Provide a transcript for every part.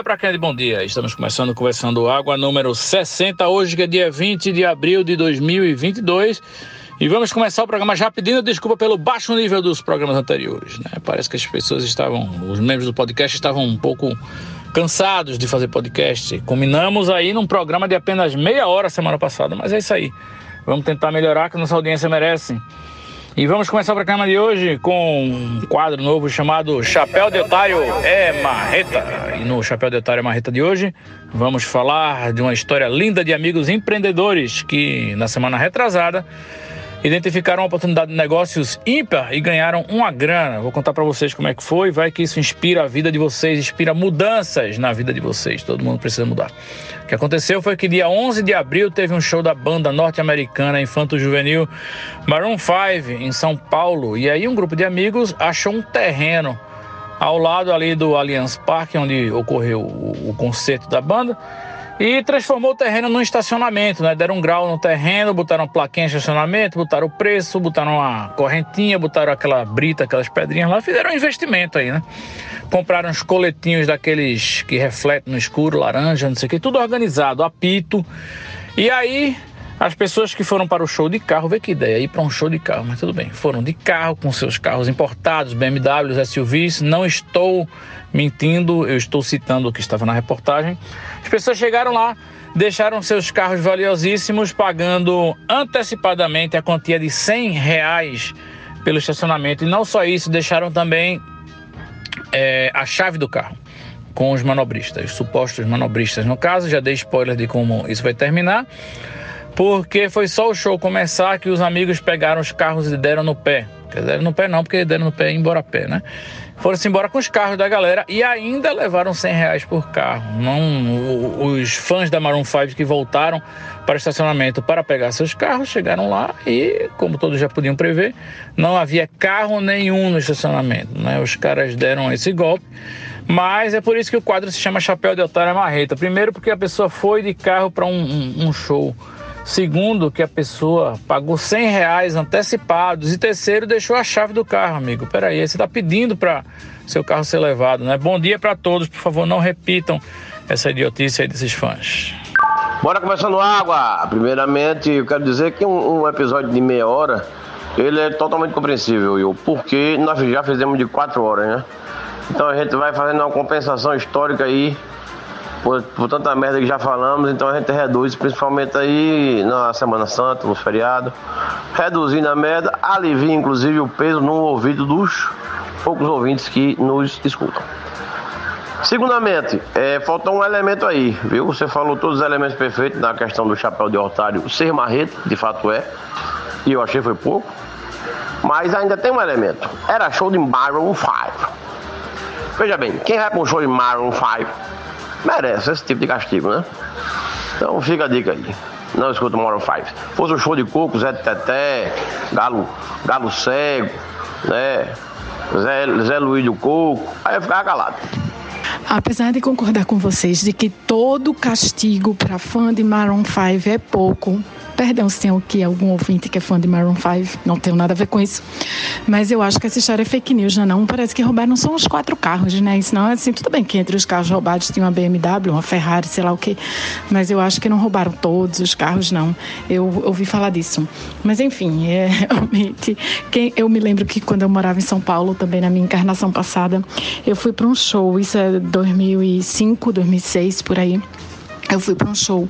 Dia para quem é de bom dia. Estamos começando Conversando Água número 60, hoje que é dia 20 de abril de 2022. E vamos começar o programa já pedindo desculpa pelo baixo nível dos programas anteriores. Né? Parece que as pessoas estavam, os membros do podcast estavam um pouco cansados de fazer podcast. Combinamos aí num programa de apenas meia hora semana passada, mas é isso aí. Vamos tentar melhorar, que nossa audiência merece. E vamos começar o programa de hoje com um quadro novo chamado Chapéu de Otário é Marreta. E no Chapéu de Otário é Marreta de hoje, vamos falar de uma história linda de amigos empreendedores que, na semana retrasada, identificaram uma oportunidade de negócios ímpar e ganharam uma grana. Vou contar para vocês como é que foi, vai que isso inspira a vida de vocês, inspira mudanças na vida de vocês. Todo mundo precisa mudar. O que aconteceu foi que dia 11 de abril teve um show da banda norte-americana Infanto Juvenil Maroon 5 em São Paulo, e aí um grupo de amigos achou um terreno ao lado ali do Allianz Parque, onde ocorreu o, o concerto da banda, e transformou o terreno num estacionamento, né? Deram um grau no terreno, botaram plaquinha de estacionamento, botaram o preço, botaram uma correntinha, botaram aquela brita, aquelas pedrinhas lá, fizeram um investimento aí, né? Compraram uns coletinhos daqueles que refletem no escuro, laranja, não sei o que, tudo organizado, apito. E aí as pessoas que foram para o show de carro, vê que ideia, ir para um show de carro, mas tudo bem. Foram de carro com seus carros importados, BMWs, SUVs. Não estou mentindo, eu estou citando o que estava na reportagem. As pessoas chegaram lá, deixaram seus carros valiosíssimos, pagando antecipadamente a quantia de 100 reais pelo estacionamento. E não só isso, deixaram também é, a chave do carro com os manobristas, os supostos manobristas. No caso, já dei spoiler de como isso vai terminar porque foi só o show começar que os amigos pegaram os carros e deram no pé. Quer dizer, no pé não, porque deram no pé e embora a pé, né? Foram-se embora com os carros da galera e ainda levaram 100 reais por carro. Não, os fãs da Maroon 5 que voltaram para o estacionamento para pegar seus carros chegaram lá e, como todos já podiam prever, não havia carro nenhum no estacionamento. Né? Os caras deram esse golpe. Mas é por isso que o quadro se chama Chapéu de Otário Marreta. Primeiro, porque a pessoa foi de carro para um, um, um show. Segundo, que a pessoa pagou 100 reais antecipados. E terceiro, deixou a chave do carro, amigo. Peraí, você está pedindo para seu carro ser levado, né? Bom dia para todos. Por favor, não repitam essa idiotice aí desses fãs. Bora começando água. Primeiramente, eu quero dizer que um, um episódio de meia hora, ele é totalmente compreensível, porque nós já fizemos de quatro horas, né? Então a gente vai fazendo uma compensação histórica aí por, por, tanta merda que já falamos, então a gente reduz, principalmente aí na Semana Santa, no feriado, reduzindo a merda, alivia inclusive o peso no ouvido dos poucos ouvintes que nos escutam. Segundamente, é, faltou um elemento aí, viu? Você falou todos os elementos perfeitos na questão do chapéu de otário ser marreta, de fato é, e eu achei foi pouco, mas ainda tem um elemento, era show de Maroon 5. Veja bem, quem vai para um show de Maroon 5 merece esse tipo de castigo, né? Então fica a dica aí. Não escuta o Maroon 5. Fosse um show de coco, Zé Teté, Galo, Galo Cego, né? Zé, Zé Luiz do Coco, aí eu ficava calado. Apesar de concordar com vocês de que todo castigo para fã de Maroon 5 é pouco, Perdão se tem aqui algum ouvinte que é fã de Maroon 5, não tenho nada a ver com isso. Mas eu acho que essa história é fake news, não. Parece que roubaram só uns quatro carros, né? Isso não é assim, tudo bem que entre os carros roubados tinha uma BMW, uma Ferrari, sei lá o quê. Mas eu acho que não roubaram todos os carros, não. Eu ouvi falar disso. Mas enfim, é, realmente. Quem, eu me lembro que quando eu morava em São Paulo, também na minha encarnação passada, eu fui para um show, isso é 2005, 2006, por aí. Eu fui para um show.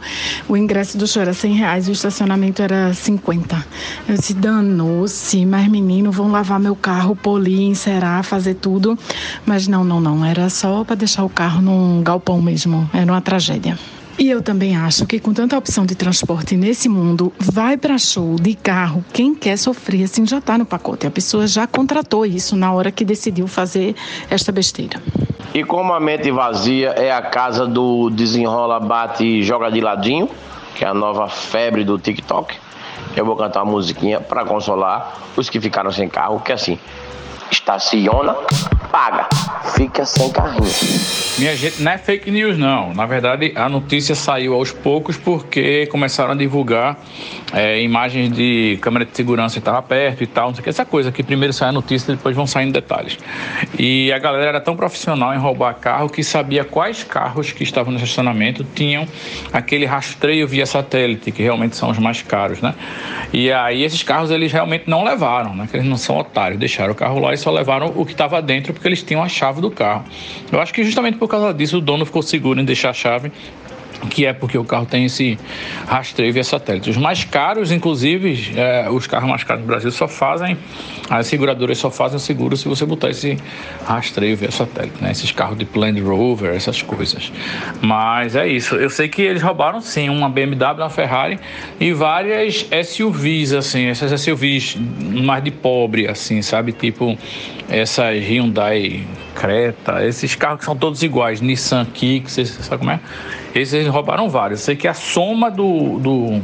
O ingresso do show era 100 reais e o estacionamento era 50. Eu disse, danou-se, mas menino, vão lavar meu carro, polir, encerar, fazer tudo. Mas não, não, não. Era só para deixar o carro num galpão mesmo. Era uma tragédia. E eu também acho que com tanta opção de transporte nesse mundo, vai para show de carro, quem quer sofrer assim já está no pacote. A pessoa já contratou isso na hora que decidiu fazer esta besteira. E como a mente vazia é a casa do desenrola, bate e joga de ladinho, que é a nova febre do TikTok, eu vou cantar uma musiquinha para consolar os que ficaram sem carro, que assim, estaciona, paga, fica sem carrinho. Minha gente, não é fake news não. Na verdade, a notícia saiu aos poucos porque começaram a divulgar é, imagens de câmera de segurança que estava perto e tal, não sei o que. Essa coisa que primeiro sai a notícia e depois vão saindo detalhes. E a galera era tão profissional em roubar carro que sabia quais carros que estavam no estacionamento tinham aquele rastreio via satélite, que realmente são os mais caros, né? E aí esses carros eles realmente não levaram, né? Que eles não são otários, deixaram o carro lá e só levaram o que estava dentro porque eles tinham a chave do carro. Eu acho que justamente por causa disso o dono ficou seguro em deixar a chave que é porque o carro tem esse rastreio via satélite. Os mais caros, inclusive, é, os carros mais caros do Brasil só fazem, as seguradoras só fazem o seguro se você botar esse rastreio via satélite, né? Esses carros de Land Rover, essas coisas. Mas é isso. Eu sei que eles roubaram sim uma BMW, uma Ferrari e várias SUVs, assim, essas SUVs mais de pobre, assim, sabe? Tipo essas Hyundai Creta, esses carros que são todos iguais, Nissan Kicks, sabe como é? Eles roubaram vários. Eu sei que a soma do, do,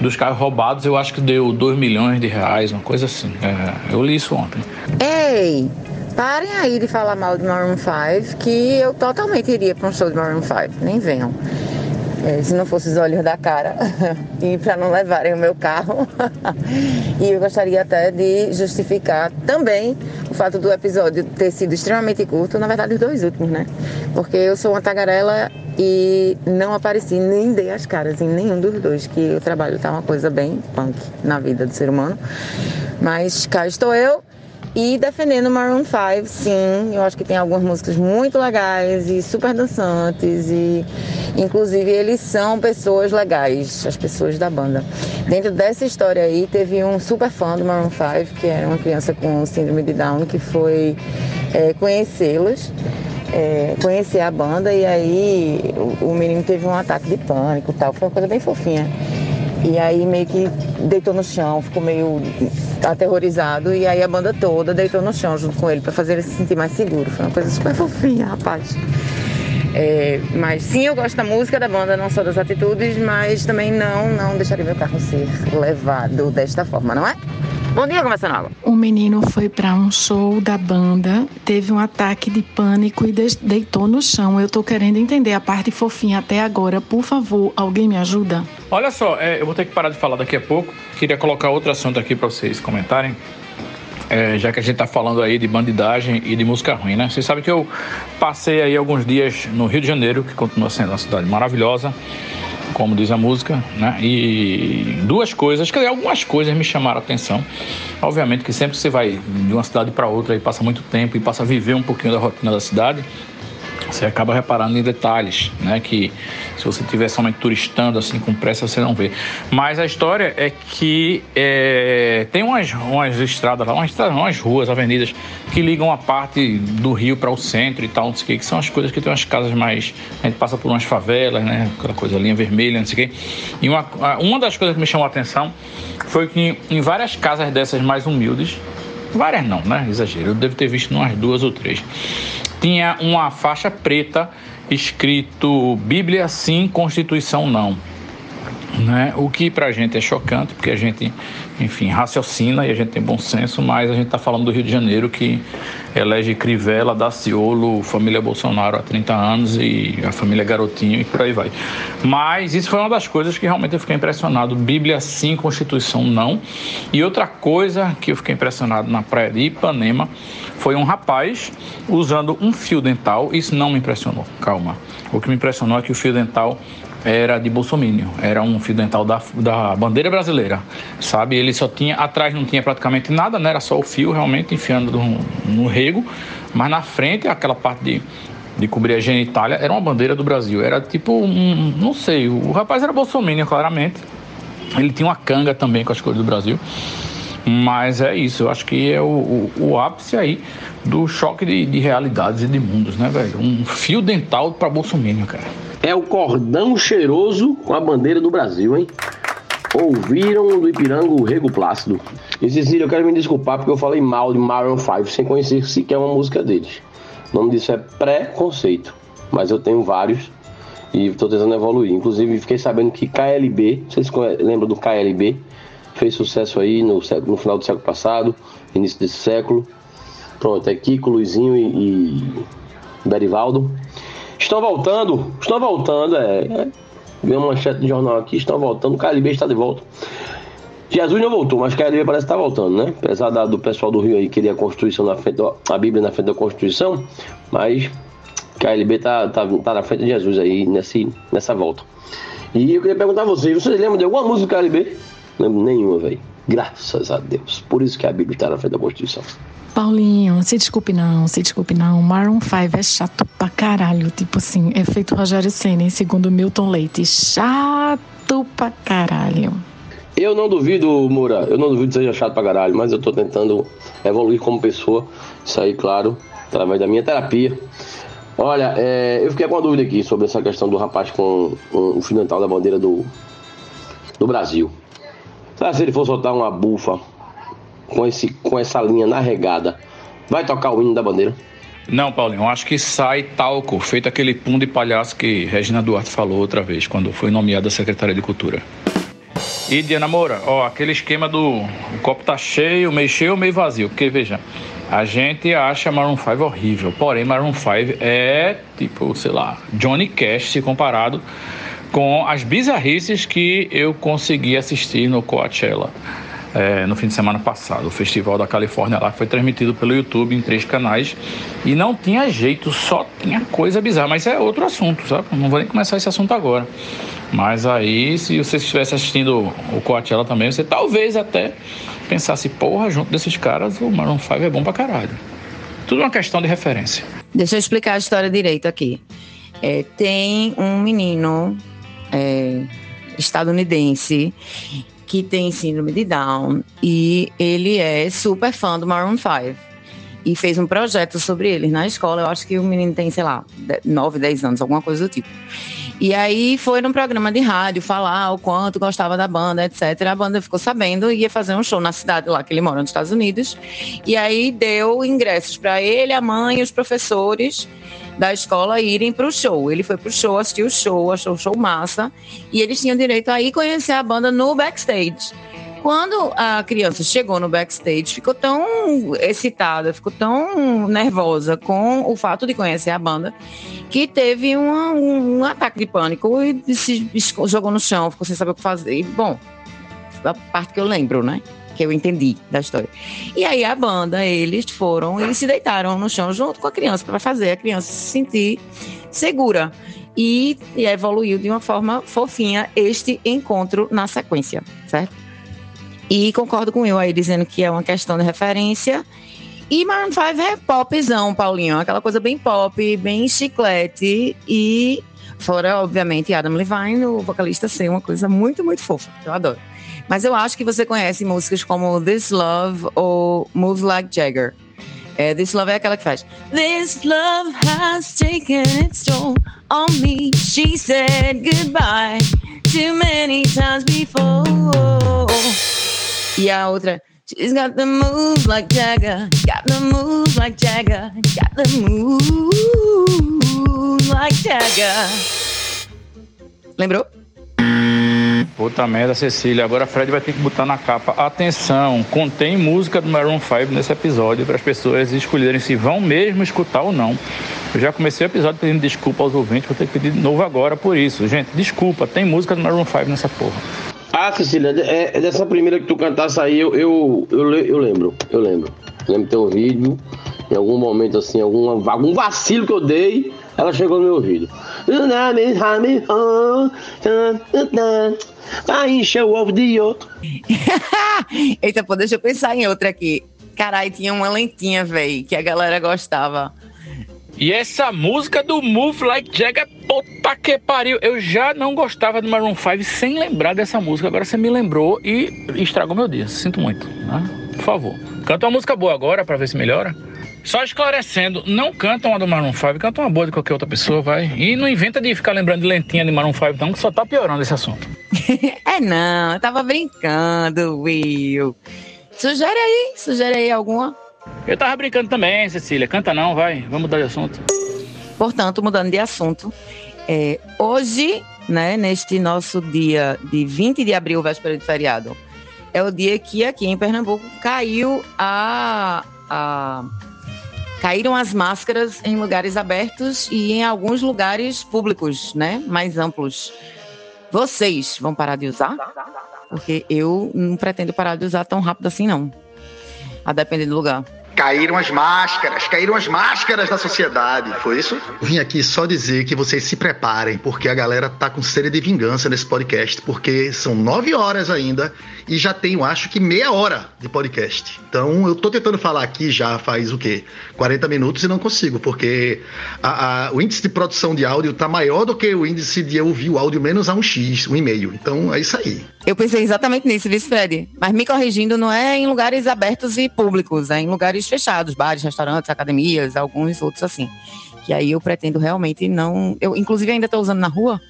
dos carros roubados eu acho que deu 2 milhões de reais, uma coisa assim. É, eu li isso ontem. Ei, parem aí de falar mal de Maroon 5, que eu totalmente iria para um show de Maroon 5. Nem venham. É, se não fosse os olhos da cara e para não levarem o meu carro. e eu gostaria até de justificar também o fato do episódio ter sido extremamente curto, na verdade os dois últimos, né? Porque eu sou uma tagarela e não apareci nem dei as caras em nenhum dos dois, que o trabalho tá uma coisa bem punk na vida do ser humano. Mas cá estou eu e defendendo Maroon 5, sim, eu acho que tem algumas músicas muito legais e super dançantes e inclusive eles são pessoas legais, as pessoas da banda. Dentro dessa história aí teve um super fã do Maroon 5, que era uma criança com síndrome de Down, que foi é, conhecê-los é, conhecer a banda e aí o, o, menino teve um ataque de pânico tal, foi uma coisa bem fofinha. E aí meio que deitou no chão, ficou meio aterrorizado e aí a banda toda deitou no chão junto com ele para fazer ele se sentir mais seguro. Foi uma coisa super fofinha, rapaz. É, mas sim, eu gosto da música da banda, não só das atitudes, mas também não, não deixaria meu carro ser levado desta forma, não é? Bom dia, Conversando Água. Um menino foi para um show da banda, teve um ataque de pânico e deitou no chão. Eu tô querendo entender a parte fofinha até agora. Por favor, alguém me ajuda? Olha só, é, eu vou ter que parar de falar daqui a pouco. Queria colocar outro assunto aqui para vocês comentarem. É, já que a gente está falando aí de bandidagem e de música ruim, né? Vocês sabem que eu passei aí alguns dias no Rio de Janeiro, que continua sendo uma cidade maravilhosa como diz a música, né? E duas coisas, quer dizer, algumas coisas me chamaram a atenção. Obviamente que sempre que você vai de uma cidade para outra e passa muito tempo e passa a viver um pouquinho da rotina da cidade, você acaba reparando em detalhes, né? Que se você estiver somente turistando assim com pressa, você não vê. Mas a história é que é, tem umas, umas estradas lá, umas, umas ruas, avenidas que ligam a parte do rio para o centro e tal, não sei o que, que são as coisas que tem umas casas mais. A gente passa por umas favelas, né? Aquela coisa, linha vermelha, não sei o que. E uma, uma das coisas que me chamou a atenção foi que em várias casas dessas mais humildes, várias não, né? Exagero, eu devo ter visto umas duas ou três tinha uma faixa preta escrito Bíblia sim, Constituição não. Né? O que para a gente é chocante, porque a gente, enfim, raciocina e a gente tem bom senso, mas a gente está falando do Rio de Janeiro que elege Crivella, Daciolo, família Bolsonaro há 30 anos e a família Garotinho e por aí vai. Mas isso foi uma das coisas que realmente eu fiquei impressionado. Bíblia sim, Constituição não. E outra coisa que eu fiquei impressionado na praia de Ipanema foi um rapaz usando um fio dental. Isso não me impressionou, calma. O que me impressionou é que o fio dental era de bolsomínio, era um fio dental da, da bandeira brasileira, sabe? Ele só tinha, atrás não tinha praticamente nada, né? Era só o fio realmente enfiando no, no rego, mas na frente, aquela parte de, de cobrir a genitália, era uma bandeira do Brasil, era tipo um, não sei, o rapaz era bolsomínio, claramente, ele tinha uma canga também com as cores do Brasil, mas é isso, eu acho que é o, o, o ápice aí do choque de, de realidades e de mundos, né, velho? Um fio dental para bolsomínio, cara. É o cordão cheiroso com a bandeira do Brasil, hein? Ouviram do Ipiranga o Rego Plácido. E Cecília, eu quero me desculpar porque eu falei mal de Maroon 5 sem conhecer sequer uma música deles. O nome disso é preconceito. Mas eu tenho vários e estou tentando evoluir. Inclusive, fiquei sabendo que KLB, vocês lembram do KLB? Fez sucesso aí no, no final do século passado, início desse século. Pronto, é Kiko, Luizinho e, e Berivaldo. Estão voltando, estão voltando, é. é uma manchete de jornal aqui, estão voltando, o KLB está de volta. Jesus não voltou, mas KLB parece estar tá voltando, né? Apesar da, do pessoal do Rio aí querer a Constituição na frente, a Bíblia na frente da Constituição, mas KLB tá, tá, tá na frente de Jesus aí nesse, nessa volta. E eu queria perguntar a vocês, vocês lembram de alguma música do KLB? Não lembro nenhuma, velho. Graças a Deus. Por isso que a Bíblia está na frente da Constituição. Paulinho, se desculpe não, se desculpe não. Maroon 5 é chato pra caralho. Tipo assim, é feito Rogério Senna, segundo Milton Leite. Chato pra caralho. Eu não duvido, Moura, eu não duvido que seja chato pra caralho, mas eu tô tentando evoluir como pessoa. Isso aí, claro, através da minha terapia. Olha, é, eu fiquei com uma dúvida aqui sobre essa questão do rapaz com, o fio dental da bandeira do, do Brasil. Será se ele for soltar uma bufa com, esse, com essa linha na regada, vai tocar o hino da bandeira? Não, Paulinho, acho que sai talco, feito aquele pum de palhaço que Regina Duarte falou outra vez, quando foi nomeada secretária de Cultura. E Diana Moura, ó, aquele esquema do o copo tá cheio, meio cheio meio vazio, porque veja, a gente acha Maroon 5 horrível, porém Maroon 5 é tipo, sei lá, Johnny Cash se comparado com as bizarrices que eu consegui assistir no Coachella é, no fim de semana passado. O Festival da Califórnia lá foi transmitido pelo YouTube em três canais e não tinha jeito, só tinha coisa bizarra. Mas é outro assunto, sabe? Não vou nem começar esse assunto agora. Mas aí, se você estivesse assistindo o Coachella também, você talvez até pensasse, porra, junto desses caras, o Maroon 5 é bom pra caralho. Tudo uma questão de referência. Deixa eu explicar a história direito aqui. É, tem um menino é, estadunidense que tem síndrome de Down e ele é super fã do Maroon 5 e fez um projeto sobre eles na escola. Eu acho que o menino tem, sei lá, 9, 10 anos, alguma coisa do tipo. E aí foi num programa de rádio falar o quanto gostava da banda, etc. A banda ficou sabendo e ia fazer um show na cidade lá que ele mora nos Estados Unidos. E aí deu ingressos para ele, a mãe e os professores da escola irem para o show. Ele foi para o show, assistiu o show, achou o show massa. E eles tinham direito a ir conhecer a banda no backstage. Quando a criança chegou no backstage, ficou tão excitada, ficou tão nervosa com o fato de conhecer a banda, que teve um, um, ataque de pânico e se jogou no chão, ficou sem saber o que fazer. E, bom, a parte que eu lembro, né? Que eu entendi da história. E aí a banda, eles foram e se deitaram no chão junto com a criança para fazer a criança se sentir segura. E, e evoluiu de uma forma fofinha este encontro na sequência, certo? E concordo com eu aí dizendo que é uma questão de referência. E Maroon 5 é popzão, Paulinho, aquela coisa bem pop, bem chiclete e fora obviamente Adam Levine, o vocalista ser uma coisa muito muito fofa. Eu adoro. Mas eu acho que você conhece músicas como This Love ou Move Like Jagger. É, This Love é aquela que faz This love has taken its toll on me She said goodbye too many times before E a outra She's got the moves like Jagger Got the moves like Jagger Got the moves like Jagger Lembrou? Puta merda, Cecília. Agora Fred vai ter que botar na capa. Atenção, contém música do Maroon 5 nesse episódio para as pessoas escolherem se vão mesmo escutar ou não. Eu já comecei o episódio pedindo desculpa aos ouvintes, vou ter que pedir de novo agora por isso. Gente, desculpa, tem música do Maroon 5 nessa porra. Ah, Cecília, é, é dessa primeira que tu cantasse aí, eu, eu, eu, eu lembro, eu lembro. Lembro teu vídeo, em algum momento assim, algum, algum vacilo que eu dei, ela chegou no meu ouvido. Vai encher o ovo de outro. Eita, pô, deixa eu pensar em outra aqui. Caralho, tinha uma lentinha, velho, que a galera gostava. E essa música do Move Like Jagger, puta que pariu. Eu já não gostava do Maroon 5 sem lembrar dessa música. Agora você me lembrou e estragou meu dia. Sinto muito. Né? Por favor. Canta uma música boa agora pra ver se melhora. Só esclarecendo, não canta uma do Maroon 5, canta uma boa de qualquer outra pessoa, vai. E não inventa de ficar lembrando de lentinha de Maroon 5, não, que só tá piorando esse assunto. é não, eu tava brincando, Will. Sugere aí, sugere aí alguma. Eu tava brincando também, Cecília. Canta não, vai. Vamos mudar de assunto. Portanto, mudando de assunto, é, hoje, né, neste nosso dia de 20 de abril, véspera de feriado, é o dia que aqui em Pernambuco caiu a, a caíram as máscaras em lugares abertos e em alguns lugares públicos, né, mais amplos. Vocês vão parar de usar? Porque eu não pretendo parar de usar tão rápido assim, não. A depender do lugar. Caíram as máscaras, caíram as máscaras da sociedade, foi isso? Vim aqui só dizer que vocês se preparem, porque a galera tá com sede de vingança nesse podcast, porque são nove horas ainda e já tenho, acho que meia hora de podcast. Então eu tô tentando falar aqui já faz o quê? 40 minutos e não consigo, porque a, a, o índice de produção de áudio tá maior do que o índice de eu ouvir o áudio menos a um X, um e-mail. Então é isso aí. Eu pensei exatamente nisso, vice Fred. Mas me corrigindo, não é em lugares abertos e públicos, é em lugares fechados, bares, restaurantes, academias, alguns outros assim. Que aí eu pretendo realmente não. Eu, inclusive, ainda estou usando na rua.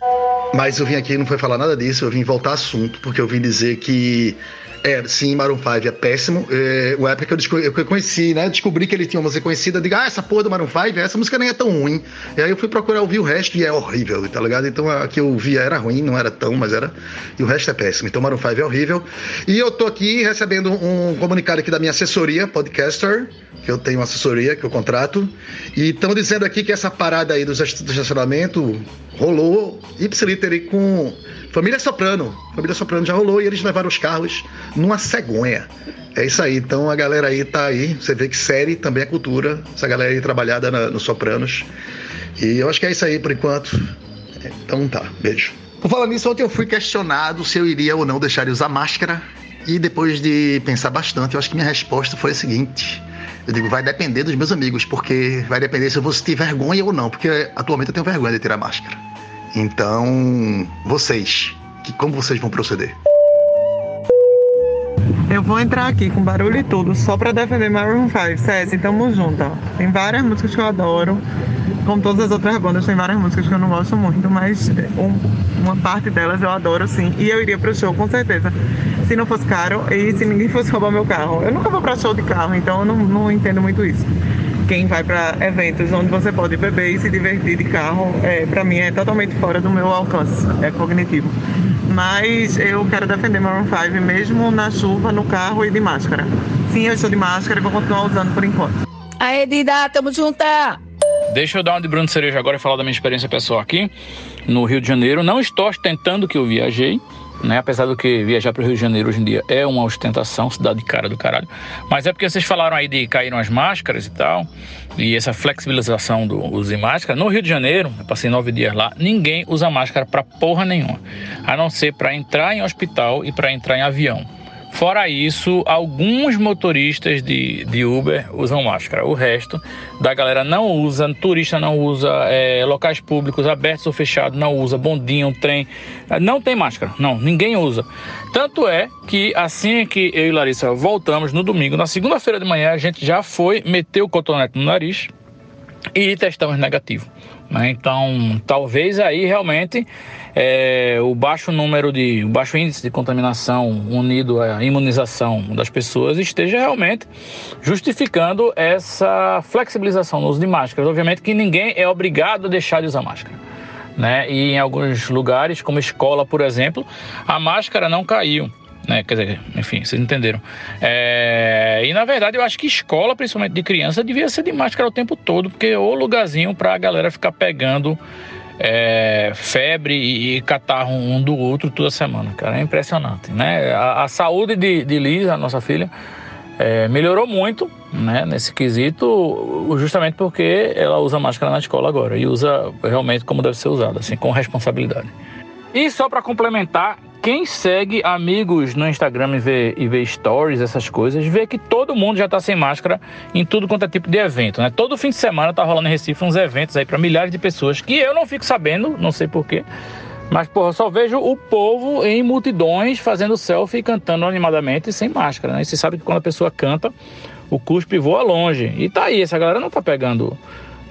Mas eu vim aqui não foi falar nada disso, eu vim voltar assunto, porque eu vim dizer que é, sim, Maroon 5 é péssimo. É, o época que eu, eu conheci, né? Descobri que ele tinha uma música conhecida. Digo, ah, essa porra do Maroon 5, essa música nem é tão ruim. E aí eu fui procurar ouvir o resto e é horrível, tá ligado? Então a que eu via era ruim, não era tão, mas era. E o resto é péssimo. Então Maroon 5 é horrível. E eu tô aqui recebendo um comunicado aqui da minha assessoria, podcaster, que eu tenho uma assessoria que eu contrato. E estão dizendo aqui que essa parada aí do estacionamento rolou ipsiliter com Família Soprano. Família Soprano já rolou e eles levaram os carros numa cegonha. É isso aí. Então a galera aí tá aí. Você vê que série também é cultura. Essa galera aí trabalhada na, no Sopranos. E eu acho que é isso aí por enquanto. Então tá. Beijo. Por falar nisso, ontem eu fui questionado se eu iria ou não deixar de usar máscara. E depois de pensar bastante, eu acho que minha resposta foi a seguinte. Eu digo, vai depender dos meus amigos, porque vai depender se eu vou sentir vergonha ou não, porque atualmente eu tenho vergonha de tirar máscara. Então, vocês, que, como vocês vão proceder? Eu vou entrar aqui com barulho e tudo, só pra defender Maroon 5. César, tamo junto. Ó. Tem várias músicas que eu adoro. Como todas as outras bandas, tem várias músicas que eu não gosto muito, mas um, uma parte delas eu adoro sim. E eu iria pro show com certeza. Se não fosse caro e se ninguém fosse roubar meu carro. Eu nunca vou pra show de carro, então eu não, não entendo muito isso quem vai para eventos onde você pode beber e se divertir de carro, é, para mim é totalmente fora do meu alcance, é cognitivo. Mas eu quero defender Maroon 5 mesmo na chuva, no carro e de máscara. Sim, eu estou de máscara e vou continuar usando por enquanto. Aê, Dida, tamo junta! Deixa eu dar uma de Bruno Cereja agora e falar da minha experiência pessoal aqui no Rio de Janeiro. Não estou ostentando que eu viajei, né? Apesar do que viajar para o Rio de Janeiro hoje em dia é uma ostentação, cidade de cara do caralho. Mas é porque vocês falaram aí de caíram as máscaras e tal, e essa flexibilização do uso de máscara. No Rio de Janeiro, eu passei nove dias lá, ninguém usa máscara para porra nenhuma, a não ser para entrar em hospital e para entrar em avião. Fora isso, alguns motoristas de, de Uber usam máscara. O resto da galera não usa, turista não usa, é, locais públicos abertos ou fechados não usa, bondinho, trem, não tem máscara. Não, ninguém usa. Tanto é que assim que eu e Larissa voltamos no domingo, na segunda-feira de manhã, a gente já foi meter o cotonete no nariz e testamos negativo. Né? Então, talvez aí realmente é, o baixo número de, o baixo índice de contaminação unido à imunização das pessoas esteja realmente justificando essa flexibilização no uso de máscaras. Obviamente que ninguém é obrigado a deixar de usar máscara. Né? E em alguns lugares, como escola, por exemplo, a máscara não caiu. Né? Quer dizer, enfim, vocês entenderam. É... E na verdade eu acho que escola, principalmente de criança, devia ser de máscara o tempo todo, porque é o lugarzinho para a galera ficar pegando é, febre e, catarro um do outro toda semana, cara. É impressionante, né? A, a saúde de, de Liz, a nossa filha, é, melhorou muito, né? Nesse quesito, justamente porque ela usa máscara na escola agora e usa realmente como deve ser usada, assim, com responsabilidade. E só para complementar, quem segue amigos no Instagram e vê, e vê stories, essas coisas, vê que todo mundo já está sem máscara em tudo quanto é tipo de evento, né? Todo fim de semana tá rolando em Recife uns eventos aí para milhares de pessoas que eu não fico sabendo, não sei porquê. Mas, porra, só vejo o povo em multidões fazendo selfie e cantando animadamente sem máscara, né? E você sabe que quando a pessoa canta, o cuspe voa longe. E tá aí, essa galera não tá pegando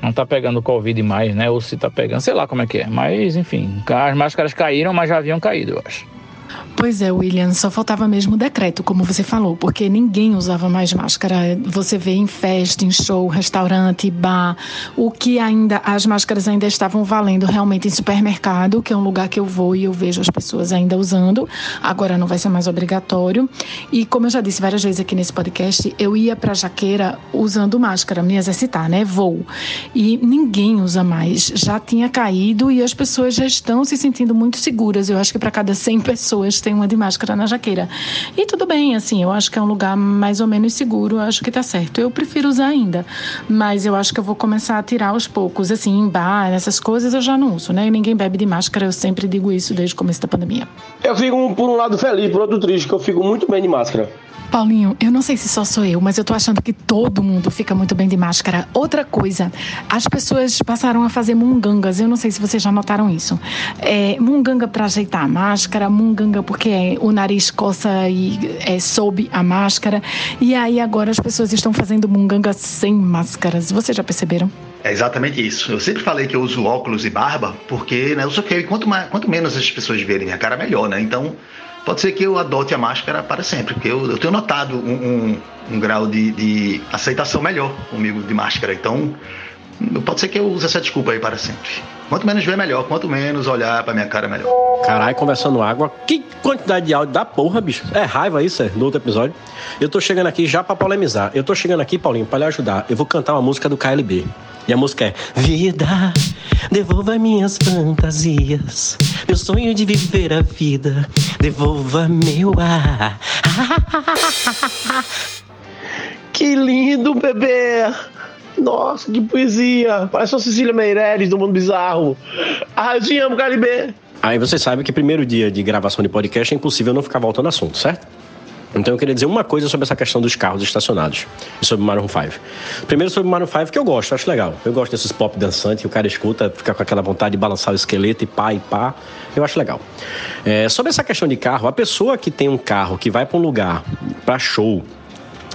não tá pegando Covid mais, né? Ou se tá pegando, sei lá como é que é. Mas, enfim, as máscaras caíram, mas já haviam caído, eu acho. Pois é, William, só faltava mesmo o decreto, como você falou, porque ninguém usava mais máscara. Você vê em festa, em show, restaurante, bar, o que ainda, as máscaras ainda estavam valendo realmente em supermercado, que é um lugar que eu vou e eu vejo as pessoas ainda usando. Agora não vai ser mais obrigatório. E como eu já disse várias vezes aqui nesse podcast, eu ia para Jaqueira usando máscara, me exercitar, né? Voo. E ninguém usa mais. Já tinha caído e as pessoas já estão se sentindo muito seguras. Eu acho que para cada 100 pessoas tem uma de máscara na jaqueira. E tudo bem, assim, eu acho que é um lugar mais ou menos seguro, acho que tá certo. Eu prefiro usar ainda, mas eu acho que eu vou começar a tirar aos poucos, assim, em bar, essas coisas eu já não uso, né? E ninguém bebe de máscara, eu sempre digo isso desde o começo da pandemia. Eu fico por um lado feliz, por outro triste, que eu fico muito bem de máscara. Paulinho, eu não sei se só sou eu, mas eu tô achando que todo mundo fica muito bem de máscara. Outra coisa, as pessoas passaram a fazer mungangas. Eu não sei se vocês já notaram isso. É, munganga para ajeitar a máscara, munganga porque o nariz coça e é, sob a máscara. E aí agora as pessoas estão fazendo munganga sem máscaras. Vocês já perceberam? É exatamente isso. Eu sempre falei que eu uso óculos e barba porque né, eu sou feio. Quanto, mais, quanto menos as pessoas verem minha cara, melhor, né? Então pode ser que eu adote a máscara para sempre, porque eu, eu tenho notado um, um, um grau de, de, aceitação melhor comigo de máscara. Então, pode ser que eu use essa desculpa aí para sempre. Quanto menos ver, melhor. Quanto menos olhar para minha cara, melhor. Caralho, conversando água. Que quantidade de áudio da porra, bicho. É raiva isso, é, do outro episódio. Eu tô chegando aqui já para polemizar. Eu tô chegando aqui, Paulinho, para lhe ajudar. Eu vou cantar uma música do KLB. E a música é Vida, devolva minhas fantasias. Meu sonho de viver a vida, devolva meu ar. Que lindo, bebê! Nossa, que poesia! Parece a Cecília Meirelles do Mundo Bizarro. Ah, eu te amo, Caribe! Aí você sabe que primeiro dia de gravação de podcast é impossível não ficar voltando assunto, certo? Então eu queria dizer uma coisa sobre essa questão dos carros estacionados e sobre o Maroon 5. Primeiro sobre o Maroon 5 que eu gosto, acho legal. Eu gosto desses pop dançantes que o cara escuta, fica com aquela vontade de balançar o esqueleto e pá e pá. Eu acho legal. É, sobre essa questão de carro, a pessoa que tem um carro que vai para um lugar para show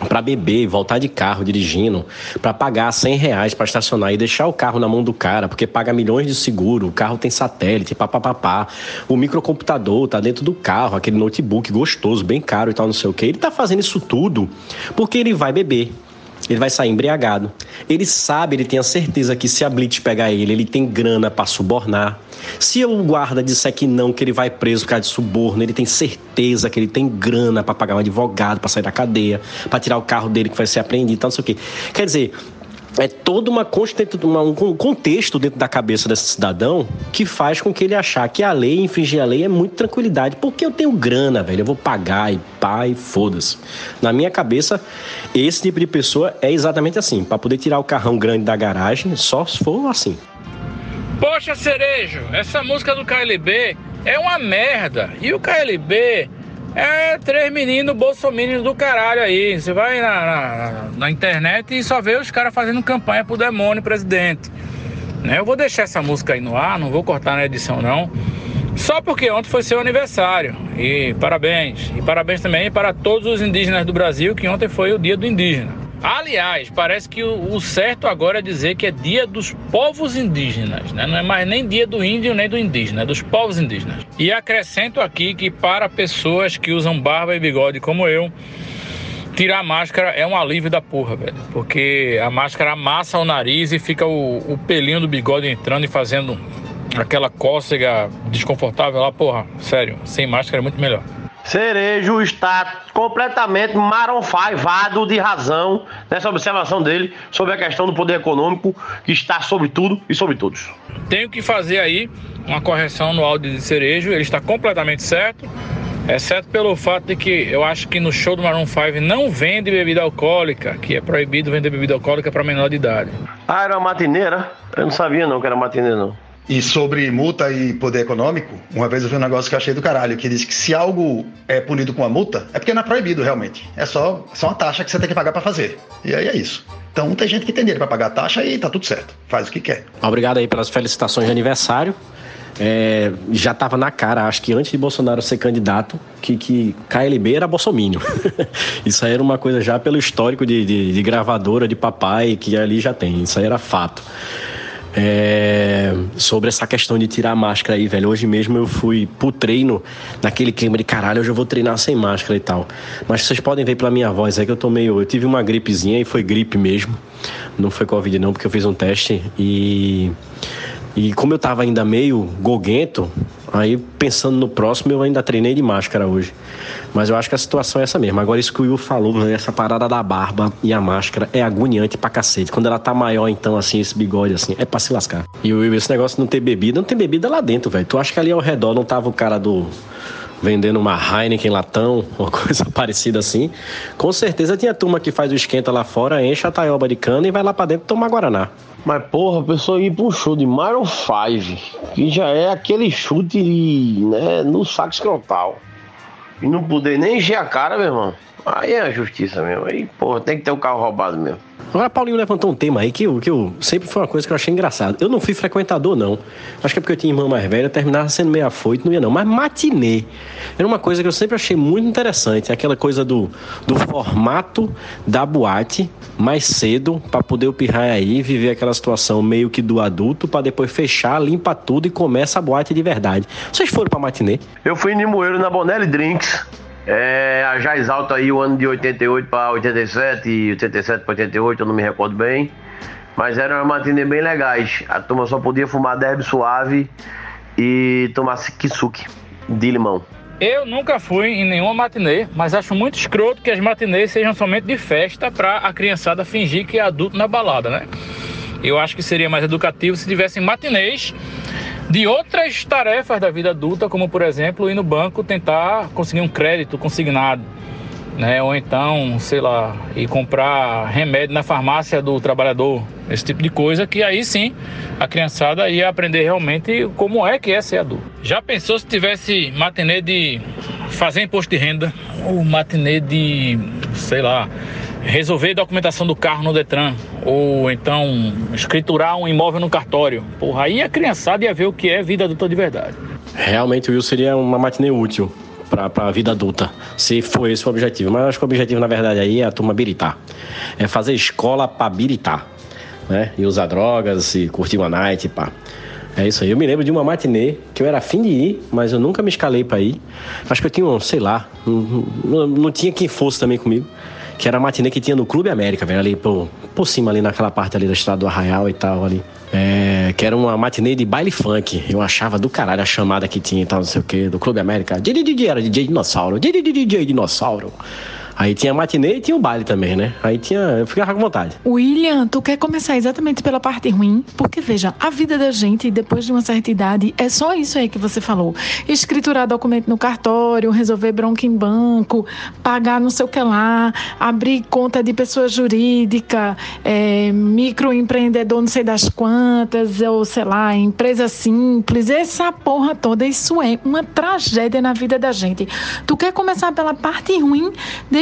para beber, voltar de carro dirigindo, para pagar 100 reais para estacionar e deixar o carro na mão do cara, porque paga milhões de seguro, o carro tem satélite, papapá, o microcomputador tá dentro do carro, aquele notebook gostoso, bem caro e tal, não sei o que. Ele tá fazendo isso tudo porque ele vai beber ele vai sair embriagado. Ele sabe, ele tem a certeza que se a Blitz pegar ele, ele tem grana para subornar. Se o guarda disser que não, que ele vai preso por causa de suborno, ele tem certeza que ele tem grana para pagar um advogado, para sair da cadeia, para tirar o carro dele que vai ser apreendido, tal, não sei o quê. Quer dizer, é todo uma, um contexto dentro da cabeça desse cidadão que faz com que ele achar que a lei, infringir a lei, é muito tranquilidade. Porque eu tenho grana, velho, eu vou pagar e e foda-se. Na minha cabeça, esse tipo de pessoa é exatamente assim. Para poder tirar o carrão grande da garagem, só se for assim. Poxa, Cerejo, essa música do KLB é uma merda. E o KLB é três meninos bolsominions do caralho aí. Você vai na, na, na, internet e só vê os caras fazendo campanha pro demônio presidente. Né? Eu vou deixar essa música aí no ar, não vou cortar na edição não. Só porque ontem foi seu aniversário. E parabéns. E parabéns também para todos os indígenas do Brasil, que ontem foi o dia do indígena. Aliás, parece que o, certo agora é dizer que é dia dos povos indígenas, né? não é mais nem dia do índio nem do indígena, é dos povos indígenas. E acrescento aqui que para pessoas que usam barba e bigode como eu, tirar a máscara é um alívio da porra, velho. Porque a máscara amassa o nariz e fica o, o pelinho do bigode entrando e fazendo aquela cócega desconfortável lá, porra. Sério, sem máscara é muito melhor. Cerejo está completamente maronfaivado de razão nessa observação dele sobre a questão do poder econômico que está sobre tudo e sobre todos. Tenho que fazer aí uma correção no áudio de Cerejo, ele está completamente certo, exceto pelo fato de que eu acho que no show do Maroon 5 não vende bebida alcoólica, que é proibido vender bebida alcoólica para menor de idade. Ah, era uma matineira? Eu não sabia não que era matineira não. E sobre multa e poder econômico, uma vez eu vi um negócio que eu achei do caralho, que diz que se algo é punido com uma multa, é porque não é proibido realmente. É só, só uma taxa que você tem que pagar para fazer. E aí é isso. Então tem gente que tem dinheiro para pagar a taxa e tá tudo certo. Faz o que quer. Obrigado aí pelas felicitações de aniversário. é, já estava na cara, acho que antes de Bolsonaro ser candidato, que, que KLB era bolsomínio. Isso aí era uma coisa já pelo histórico de, de, de gravadora, de papai, que ali já tem. Isso aí era fato. É, sobre essa questão de tirar a máscara aí, velho. Hoje mesmo eu fui pro treino naquele clima de caralho, hoje eu vou treinar sem máscara e tal. Mas vocês podem ver pela minha voz aí que eu tô meio. Eu tive uma gripezinha e foi gripe mesmo. Não foi Covid não, porque eu fiz um teste e. E como eu tava ainda meio goguento, aí pensando no próximo, eu ainda treinei de máscara hoje. Mas eu acho que a situação é essa mesmo. Agora, isso que o Will falou, né, essa parada da barba e a máscara é agoniante pra cacete. Quando ela tá maior, então, assim, esse bigode, assim, é pra se lascar. E o Will, esse negócio de não ter bebida, não tem bebida lá dentro, velho. Tu acha que ali ao redor não tava o cara do vendendo uma Heineken latão, uma coisa parecida assim. Com certeza tinha turma que faz o esquenta lá fora, enche a taioba de cana e vai lá pra dentro tomar Guaraná. Mas porra, a pessoa ir pra um show de Maroon 5, que já é aquele chute né, no saco escrotal, e não poder nem encher a cara, meu irmão. Aí é a justiça mesmo. Aí, porra, tem que ter o carro roubado mesmo. Agora, Paulinho levantou um tema aí que eu, que eu sempre foi uma coisa que eu achei engraçado. Eu não fui frequentador, não. Acho que é porque eu tinha irmã mais velha, terminava sendo meio afoito, não ia não. Mas matinê era uma coisa que eu sempre achei muito interessante. Aquela coisa do, do formato da boate mais cedo, para poder o pirraia aí viver aquela situação meio que do adulto, para depois fechar, limpa tudo e começa a boate de verdade. Vocês foram pra matinê? Eu fui em Limoeiro na Bonelli Drinks. É, já exalta aí o ano de 88 para 87 e 87 para 88, eu não me recordo bem. Mas eram uma matinê bem legais. A turma só podia fumar derby suave e tomar kisuke de limão. Eu nunca fui em nenhuma matinê, mas acho muito escroto que as matinês sejam somente de festa para a criançada fingir que é adulto na balada, né? Eu acho que seria mais educativo se tivessem matinês de outras tarefas da vida adulta, como por exemplo ir no banco tentar conseguir um crédito consignado, né? Ou então, sei lá, ir comprar remédio na farmácia do trabalhador, esse tipo de coisa, que aí sim a criançada ia aprender realmente como é que é ser adulto. Já pensou se tivesse matinê de fazer imposto de renda, ou matinê de, sei lá, resolver documentação do carro no Detran, ou então escriturar um imóvel no cartório. Porra, aí a criançada ia ver o que é vida adulta de verdade. Realmente Will seria uma matinê útil para a vida adulta, se for esse o objetivo. Mas acho que o objetivo, na verdade, aí é a turma biritar. É fazer escola para biritar, né? E usar drogas e curtir uma night, pá. É isso aí. Eu me lembro de uma matinê que eu era afim de ir, mas eu nunca me escalei para ir. Acho que eu tinha um, sei lá, não, não, não tinha quem fosse também comigo que era a matinê que tinha no Clube América, velho, ali por, por cima, ali naquela parte ali da estrada do Arraial e tal, ali. É, que era uma matinê de baile funk. Eu achava do caralho a chamada que tinha e tal, não sei o que, do Clube América. DJ era DJ Dinossauro, DJ Dinossauro. Aí tinha matinê e tinha o baile também, né? Aí tinha. Eu ficava com vontade. William, tu quer começar exatamente pela parte ruim? Porque, veja, a vida da gente, depois de uma certa idade, é só isso aí que você falou. Escriturar documento no cartório, resolver bronca em banco, pagar não sei o que lá, abrir conta de pessoa jurídica, é, microempreendedor não sei das quantas, ou sei lá, empresa simples. Essa porra toda, isso é uma tragédia na vida da gente. Tu quer começar pela parte ruim?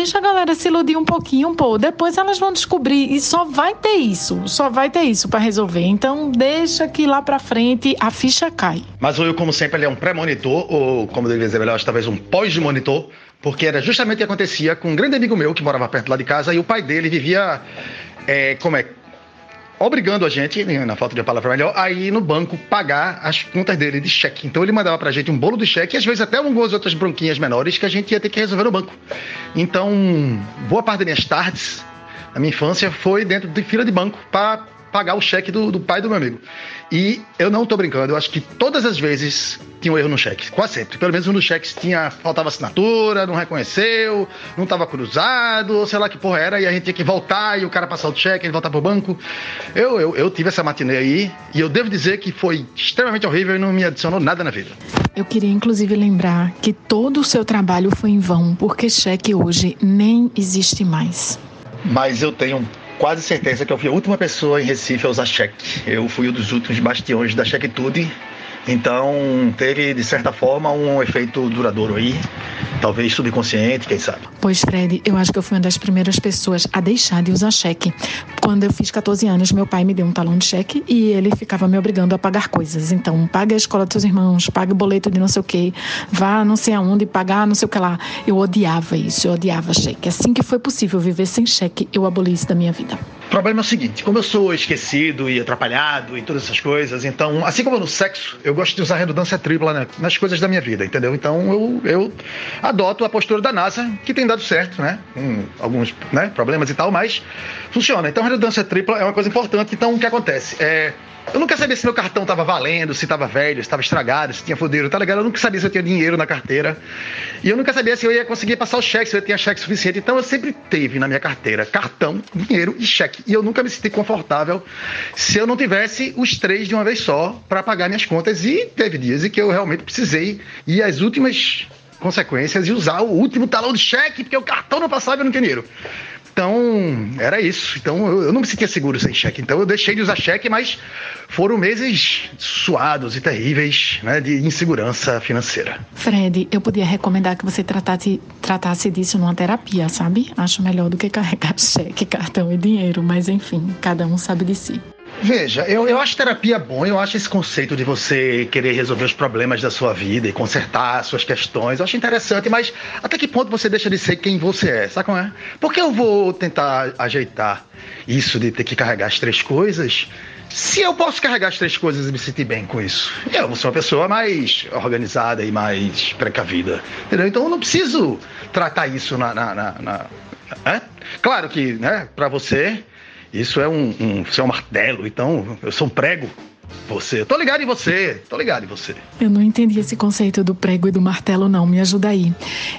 Deixa a galera se iludir um pouquinho, pô. Depois elas vão descobrir e só vai ter isso, só vai ter isso para resolver. Então deixa que lá para frente a ficha cai. Mas o Will, como sempre, ele é um pré-monitor, ou como deveria dizer melhor, talvez um pós-monitor, porque era justamente o que acontecia com um grande amigo meu que morava perto lá de casa e o pai dele vivia, é, como é, obrigando a gente, né, na falta de palavra melhor, a ir no banco pagar as contas dele de cheque. Então ele mandava pra gente um bolo de cheque e às vezes até algumas outras bronquinhas menores que a gente ia ter que resolver no banco. Então, boa parte das minhas tardes, na minha infância, foi dentro de fila de banco para pagar o cheque do, do pai do meu amigo. E eu não tô brincando, eu acho que todas as vezes tinha um erro no cheque, quase sempre. Pelo menos um dos cheques tinha, faltava assinatura, não reconheceu, não tava cruzado, ou sei lá que porra era, e a gente tinha que voltar e o cara passar o cheque, ele voltar pro banco. Eu, eu, eu tive essa matinê aí, e eu devo dizer que foi extremamente horrível e não me adicionou nada na vida. Eu queria inclusive lembrar que todo o seu trabalho foi em vão, porque cheque hoje nem existe mais. Mas eu tenho quase certeza que eu fui a última pessoa em Recife a usar cheque. Eu fui um dos últimos bastiões da chequetude. Então teve, de certa forma, um efeito duradouro aí. Talvez subconsciente, quem sabe. Pois, Fred, eu acho que eu fui uma das primeiras pessoas a deixar de usar cheque. Quando eu fiz 14 anos, meu pai me deu um talão de cheque e ele ficava me obrigando a pagar coisas. Então, pague a escola dos seus irmãos, pague o boleto de não sei o quê, vá não sei aonde pagar não sei o que lá. Eu odiava isso, eu odiava cheque. Assim que foi possível viver sem cheque, eu aboli isso da minha vida. O problema é o seguinte, como eu sou esquecido e atrapalhado e todas essas coisas, então, assim como no sexo, eu gosto de usar redundância tripla né, nas coisas da minha vida, entendeu? Então eu, eu adoto a postura da NASA, que tem dado certo, né? Com alguns né, problemas e tal, mas funciona. Então redundância tripla é uma coisa importante. Então o que acontece? É, eu nunca sabia se meu cartão estava valendo, se estava velho, se estava estragado, se tinha fudeiro, tá ligado? Eu nunca sabia se eu tinha dinheiro na carteira. E eu nunca sabia se eu ia conseguir passar o cheque, se eu tinha cheque suficiente. Então eu sempre teve na minha carteira cartão, dinheiro e cheque. E eu nunca me senti confortável se eu não tivesse os três de uma vez só para pagar minhas contas. E teve dias em que eu realmente precisei ir às últimas consequências e usar o último talão de cheque, porque o cartão não passava e eu não tinha dinheiro. Então, era isso. Então, eu, eu, não me sentia seguro sem cheque. Então, eu deixei de usar cheque, mas foram meses suados e terríveis né, de insegurança financeira. Fred, eu podia recomendar que você tratasse, tratasse disso numa terapia, sabe? Acho melhor do que carregar cheque, cartão e dinheiro. Mas, enfim, cada um sabe de si. Veja, eu, eu acho terapia bom, eu acho esse conceito de você querer resolver os problemas da sua vida e consertar suas questões, eu acho interessante, mas até que ponto você deixa de ser quem você é, sabe como é? Porque eu vou tentar ajeitar isso de ter que carregar as três coisas, se eu posso carregar as três coisas e me sentir bem com isso. Eu ser uma pessoa mais organizada e mais precavida, entendeu? Então eu não preciso tratar isso na... na, na, na é? Claro que, né, pra você isso é um, um, isso é um martelo, então eu sou um prego você. Tô ligado em você, tô ligado em você. Eu não entendi esse conceito do prego e do martelo, não. Me ajuda aí.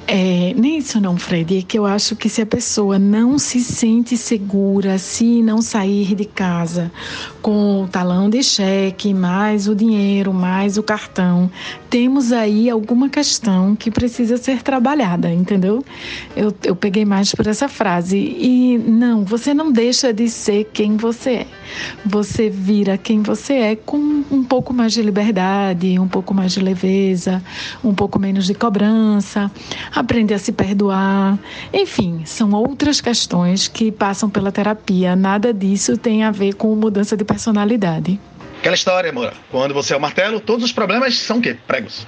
É, nem isso não, Fred. É que eu acho que se a pessoa não se sente segura, se não sair de casa com o talão de cheque, mais o dinheiro, mais o cartão, temos aí alguma questão que precisa ser trabalhada, entendeu? Eu, eu peguei mais por essa frase. E não, você não deixa de ser quem você é. Você vira quem você é com um pouco mais de liberdade, um pouco mais de leveza, um pouco menos de cobrança, aprender a se perdoar. Enfim, são outras questões que passam pela terapia. Nada disso tem a ver com mudança de personalidade. Aquela história, amor. Quando você é o martelo, todos os problemas são o quê? Pregos.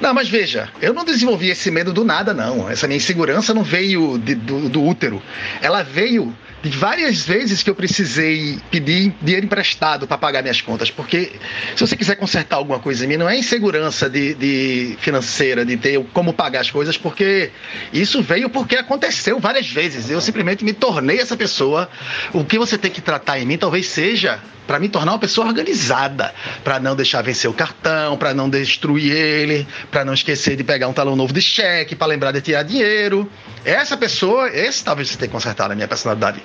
Não, mas veja, eu não desenvolvi esse medo do nada, não. Essa minha insegurança não veio de, do, do útero. Ela veio de várias vezes que eu precisei pedir dinheiro emprestado para pagar minhas contas, porque se você quiser consertar alguma coisa em mim, não é insegurança de, de, financeira, de ter como pagar as coisas, porque isso veio porque aconteceu várias vezes. Eu simplesmente me tornei essa pessoa. O que você tem que tratar em mim talvez seja para me tornar uma pessoa organizada, para não deixar vencer o cartão, para não destruir ele, para não esquecer de pegar um talão novo de cheque, para lembrar de tirar dinheiro. Essa pessoa, esse talvez você tenha que consertar na minha personalidade.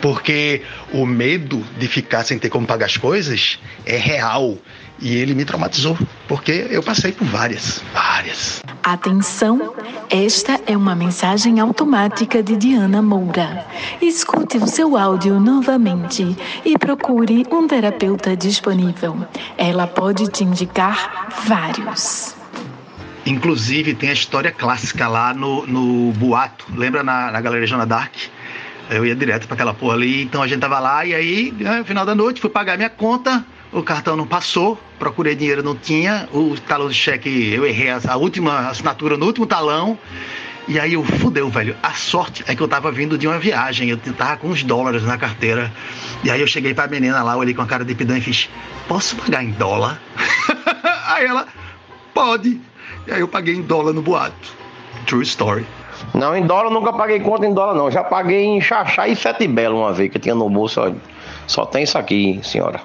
Porque o medo de ficar sem ter como pagar as coisas é real. E ele me traumatizou, porque eu passei por várias, várias. Atenção, esta é uma mensagem automática de Diana Moura. Escute o seu áudio novamente e procure um terapeuta disponível. Ela pode te indicar vários. Inclusive, tem a história clássica lá no, no Boato. Lembra na, na Galeria Joana Dark? Eu ia direto para aquela porra ali, então a gente tava lá e aí, né, no final da noite, fui pagar minha conta, o cartão não passou, procurei dinheiro, não tinha, o talão de cheque, eu errei a, última assinatura no último talão, e aí eu fudeu, velho. A sorte é que eu tava vindo de uma viagem, eu tava com uns dólares na carteira, e aí eu cheguei pra menina lá, olhei com a cara de pidão e fiz, posso pagar em dólar? aí ela, pode. E aí eu paguei em dólar no boato. True story. Não, em dólar nunca paguei conta em dólar, não. Já paguei em Xaxá e Sete Belo uma vez, que tinha no bolso. Só tem isso aqui, senhora.